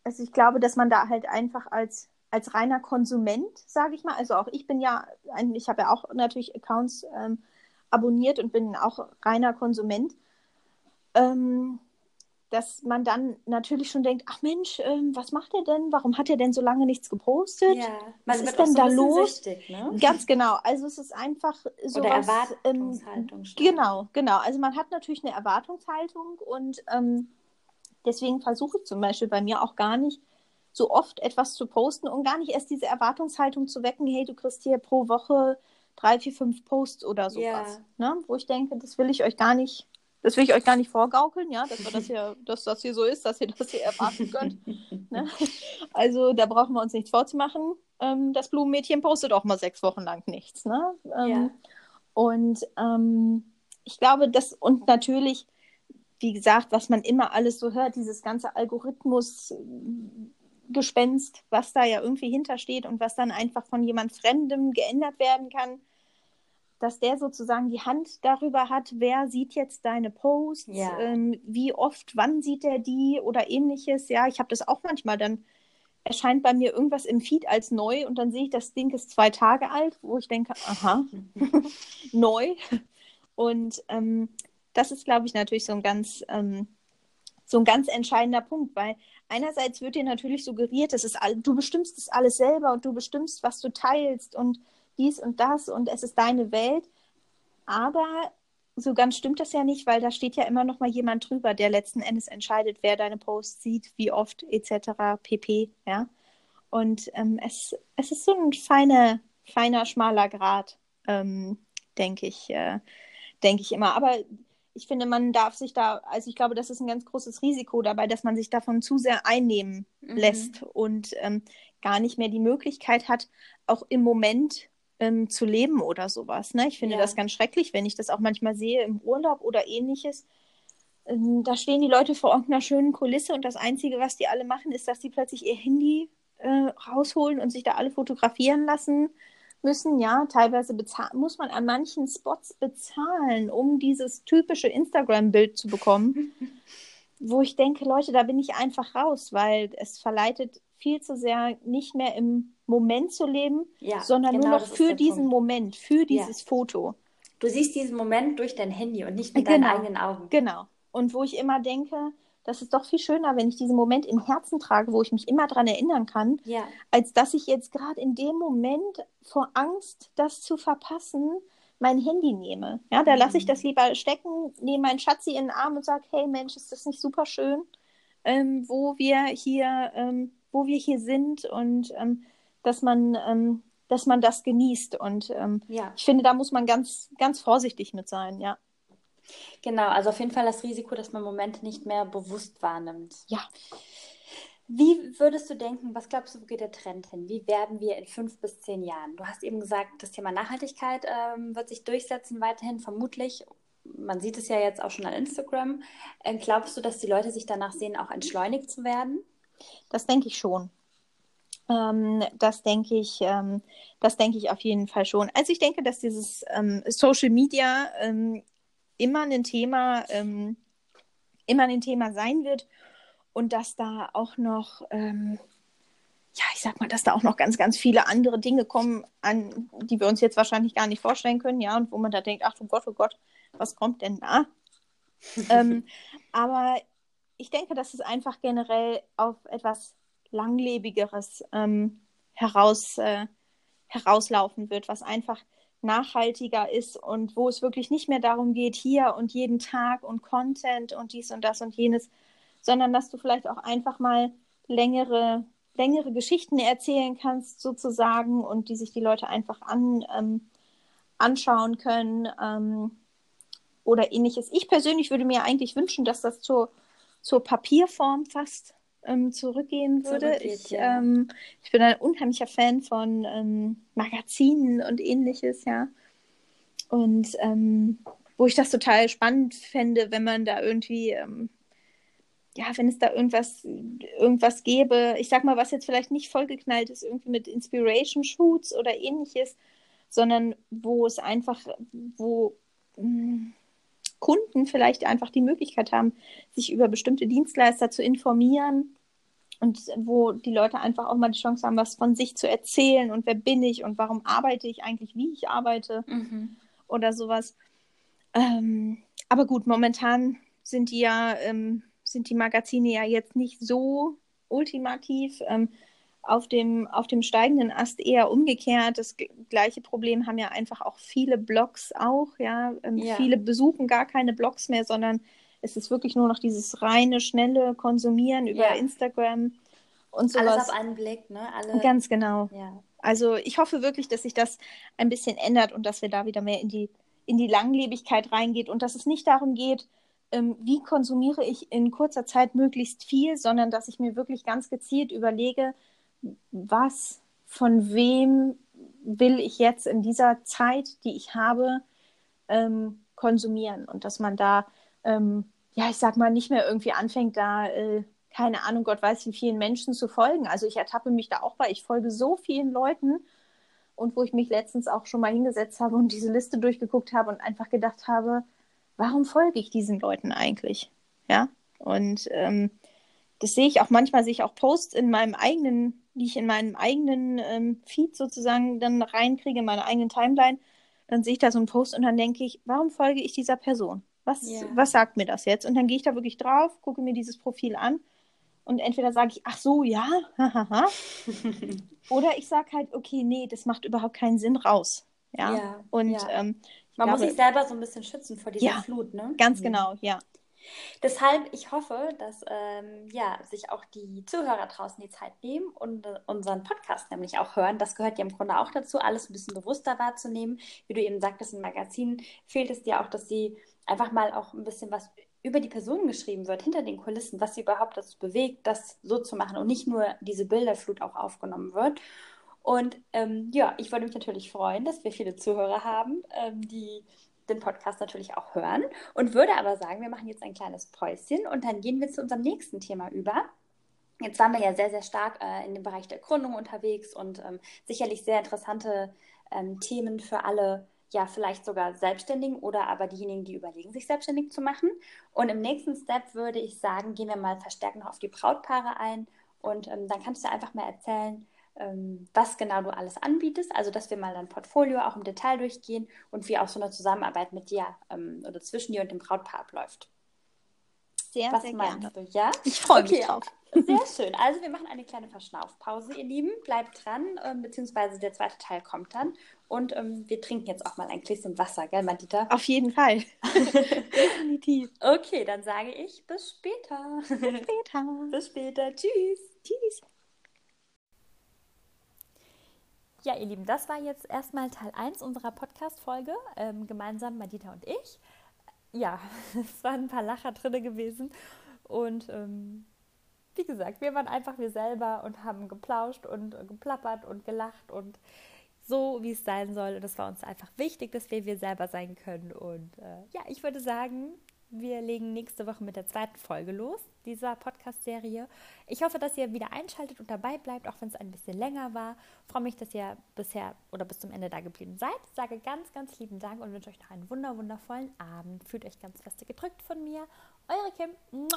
also ich glaube, dass man da halt einfach als als reiner Konsument, sage ich mal. Also auch ich bin ja, ich habe ja auch natürlich Accounts ähm, abonniert und bin auch reiner Konsument. Ähm, dass man dann natürlich schon denkt, ach Mensch, ähm, was macht er denn? Warum hat er denn so lange nichts gepostet? Ja, was ist denn so da los? Süchtig, ne? Ganz genau. Also es ist einfach so Oder Erwartungshaltung. Ähm, genau, genau. Also man hat natürlich eine Erwartungshaltung und ähm, deswegen versuche ich zum Beispiel bei mir auch gar nicht so oft etwas zu posten und gar nicht erst diese Erwartungshaltung zu wecken, hey, du kriegst hier pro Woche drei, vier, fünf Posts oder sowas. Yeah. Ne? Wo ich denke, das will ich euch gar nicht, das will ich euch gar nicht vorgaukeln, ja, dass, wir das, [laughs] hier, dass das hier so ist, dass ihr das hier erwarten könnt. ne? [laughs] Also da brauchen wir uns nichts vorzumachen. Ähm, das Blumenmädchen postet auch mal sechs Wochen lang nichts. Ne? Ähm, yeah. Und ähm, ich glaube, das und natürlich, wie gesagt, was man immer alles so hört, dieses ganze Algorithmus, Gespenst, was da ja irgendwie hintersteht und was dann einfach von jemand Fremdem geändert werden kann, dass der sozusagen die Hand darüber hat, wer sieht jetzt deine Posts, ja. ähm, wie oft, wann sieht er die oder ähnliches. Ja, ich habe das auch manchmal dann erscheint bei mir irgendwas im Feed als neu und dann sehe ich, das Ding ist zwei Tage alt, wo ich denke, aha, [laughs] neu. Und ähm, das ist, glaube ich, natürlich so ein ganz, ähm, so ein ganz entscheidender Punkt, weil einerseits wird dir natürlich suggeriert, das ist all, du bestimmst das alles selber und du bestimmst, was du teilst und dies und das und es ist deine Welt. Aber so ganz stimmt das ja nicht, weil da steht ja immer noch mal jemand drüber, der letzten Endes entscheidet, wer deine Posts sieht, wie oft etc. pp. Ja. Und ähm, es, es ist so ein feiner, feiner, schmaler Grad, ähm, denke ich, äh, denke ich immer. Aber ich finde, man darf sich da, also ich glaube, das ist ein ganz großes Risiko dabei, dass man sich davon zu sehr einnehmen mhm. lässt und ähm, gar nicht mehr die Möglichkeit hat, auch im Moment ähm, zu leben oder sowas. Ne? Ich finde ja. das ganz schrecklich, wenn ich das auch manchmal sehe im Urlaub oder ähnliches. Ähm, da stehen die Leute vor irgendeiner schönen Kulisse und das Einzige, was die alle machen, ist, dass sie plötzlich ihr Handy äh, rausholen und sich da alle fotografieren lassen müssen ja teilweise muss man an manchen Spots bezahlen, um dieses typische Instagram-Bild zu bekommen. [laughs] wo ich denke, Leute, da bin ich einfach raus, weil es verleitet viel zu sehr, nicht mehr im Moment zu leben, ja, sondern genau, nur noch für diesen Punkt. Moment, für dieses ja. Foto. Du siehst diesen Moment durch dein Handy und nicht mit genau, deinen eigenen Augen. Genau. Und wo ich immer denke, das ist doch viel schöner, wenn ich diesen Moment im Herzen trage, wo ich mich immer daran erinnern kann, ja. als dass ich jetzt gerade in dem Moment vor Angst, das zu verpassen, mein Handy nehme. Ja, da mhm. lasse ich das lieber stecken, nehme meinen Schatzi in den Arm und sage, hey Mensch, ist das nicht super schön, ähm, wo wir hier, ähm, wo wir hier sind und ähm, dass man, ähm, dass man das genießt. Und ähm, ja. ich finde, da muss man ganz, ganz vorsichtig mit sein, ja. Genau, also auf jeden Fall das Risiko, dass man Momente nicht mehr bewusst wahrnimmt. Ja. Wie würdest du denken, was glaubst du, wo geht der Trend hin? Wie werden wir in fünf bis zehn Jahren? Du hast eben gesagt, das Thema Nachhaltigkeit ähm, wird sich durchsetzen weiterhin, vermutlich. Man sieht es ja jetzt auch schon an Instagram. Ähm, glaubst du, dass die Leute sich danach sehen, auch entschleunigt zu werden? Das denke ich schon. Ähm, das denke ich, ähm, das denke ich auf jeden Fall schon. Also ich denke, dass dieses ähm, Social Media ähm, immer ein Thema, ähm, immer ein Thema sein wird und dass da auch noch, ähm, ja, ich sag mal, dass da auch noch ganz, ganz viele andere Dinge kommen, an die wir uns jetzt wahrscheinlich gar nicht vorstellen können, ja, und wo man da denkt, ach du Gott, oh Gott, was kommt denn da? [laughs] ähm, aber ich denke, dass es einfach generell auf etwas Langlebigeres ähm, heraus, äh, herauslaufen wird, was einfach nachhaltiger ist und wo es wirklich nicht mehr darum geht, hier und jeden Tag und Content und dies und das und jenes, sondern dass du vielleicht auch einfach mal längere, längere Geschichten erzählen kannst, sozusagen, und die sich die Leute einfach an, ähm, anschauen können ähm, oder ähnliches. Ich persönlich würde mir eigentlich wünschen, dass das zur, zur Papierform fast ähm, zurückgehen würde. Ich, ja. ähm, ich bin ein unheimlicher Fan von ähm, Magazinen und ähnliches, ja. Und ähm, wo ich das total spannend fände, wenn man da irgendwie, ähm, ja, wenn es da irgendwas, irgendwas gäbe, ich sag mal, was jetzt vielleicht nicht vollgeknallt ist, irgendwie mit Inspiration Shoots oder ähnliches, sondern wo es einfach, wo mh, hm, Kunden vielleicht einfach die Möglichkeit haben, sich über bestimmte Dienstleister zu informieren und wo die Leute einfach auch mal die Chance haben, was von sich zu erzählen und wer bin ich und warum arbeite ich eigentlich, wie ich arbeite mhm. oder sowas. Ähm, aber gut, momentan sind die ja, ähm, sind die Magazine ja jetzt nicht so ultimativ. Ähm, auf dem, auf dem steigenden Ast eher umgekehrt. Das gleiche Problem haben ja einfach auch viele Blogs auch, ja? Ähm, ja. Viele besuchen gar keine Blogs mehr, sondern es ist wirklich nur noch dieses reine, schnelle Konsumieren über ja. Instagram und sowas. Alles auf einen Blick, ne? Alle... Ganz genau. Ja. Also ich hoffe wirklich, dass sich das ein bisschen ändert und dass wir da wieder mehr in die, in die Langlebigkeit reingeht und dass es nicht darum geht, ähm, wie konsumiere ich in kurzer Zeit möglichst viel, sondern dass ich mir wirklich ganz gezielt überlege, was von wem will ich jetzt in dieser Zeit, die ich habe, ähm, konsumieren und dass man da, ähm, ja, ich sag mal, nicht mehr irgendwie anfängt, da, äh, keine Ahnung, Gott weiß, wie vielen Menschen zu folgen. Also ich ertappe mich da auch bei, ich folge so vielen Leuten und wo ich mich letztens auch schon mal hingesetzt habe und diese Liste durchgeguckt habe und einfach gedacht habe, warum folge ich diesen Leuten eigentlich? Ja, und ähm, das sehe ich auch manchmal, sehe ich auch Posts in meinem eigenen die ich in meinem eigenen ähm, Feed sozusagen dann reinkriege, in meiner eigenen Timeline, dann sehe ich da so einen Post und dann denke ich, warum folge ich dieser Person? Was, yeah. was sagt mir das jetzt? Und dann gehe ich da wirklich drauf, gucke mir dieses Profil an und entweder sage ich, ach so, ja, hahaha. [laughs] oder ich sage halt, okay, nee, das macht überhaupt keinen Sinn, raus. Ja, ja und ja. Ähm, man glaube, muss sich selber so ein bisschen schützen vor dieser ja, Flut, ne? Ganz mhm. genau, ja. Deshalb, ich hoffe, dass ähm, ja, sich auch die Zuhörer draußen die Zeit nehmen und äh, unseren Podcast nämlich auch hören. Das gehört ja im Grunde auch dazu, alles ein bisschen bewusster wahrzunehmen. Wie du eben sagtest, im Magazin fehlt es dir auch, dass sie einfach mal auch ein bisschen was über die Person geschrieben wird, hinter den Kulissen, was sie überhaupt dazu bewegt, das so zu machen und nicht nur diese Bilderflut auch aufgenommen wird. Und ähm, ja, ich würde mich natürlich freuen, dass wir viele Zuhörer haben, ähm, die den Podcast natürlich auch hören und würde aber sagen, wir machen jetzt ein kleines Päuschen und dann gehen wir zu unserem nächsten Thema über. Jetzt waren wir ja sehr, sehr stark äh, in dem Bereich der Gründung unterwegs und ähm, sicherlich sehr interessante ähm, Themen für alle, ja, vielleicht sogar Selbstständigen oder aber diejenigen, die überlegen, sich selbstständig zu machen. Und im nächsten Step würde ich sagen, gehen wir mal verstärkt noch auf die Brautpaare ein und ähm, dann kannst du einfach mal erzählen, ähm, was genau du alles anbietest, also dass wir mal dein Portfolio auch im Detail durchgehen und wie auch so eine Zusammenarbeit mit dir ähm, oder zwischen dir und dem Brautpaar abläuft. Sehr, was sehr gerne. du? Ja? Ich freue okay. mich drauf. Sehr schön. Also wir machen eine kleine Verschnaufpause, ihr Lieben. Bleibt dran, ähm, beziehungsweise der zweite Teil kommt dann. Und ähm, wir trinken jetzt auch mal ein Gläschen Wasser, gell, Madita? Auf jeden Fall. [laughs] Definitiv. Okay, dann sage ich bis später. Bis später. bis später. Tschüss. Tschüss. Ja, ihr Lieben, das war jetzt erstmal Teil 1 unserer Podcast-Folge, ähm, gemeinsam Madita und ich. Ja, [laughs] es waren ein paar Lacher drin gewesen und ähm, wie gesagt, wir waren einfach wir selber und haben geplauscht und äh, geplappert und gelacht und so, wie es sein soll. Und es war uns einfach wichtig, dass wir wir selber sein können. Und äh, ja, ich würde sagen, wir legen nächste Woche mit der zweiten Folge los, dieser Podcast-Serie. Ich hoffe, dass ihr wieder einschaltet und dabei bleibt, auch wenn es ein bisschen länger war. Ich freue mich, dass ihr bisher oder bis zum Ende da geblieben seid. Sage ganz, ganz lieben Dank und wünsche euch noch einen wunder wundervollen Abend. Fühlt euch ganz feste gedrückt von mir. Eure Kim.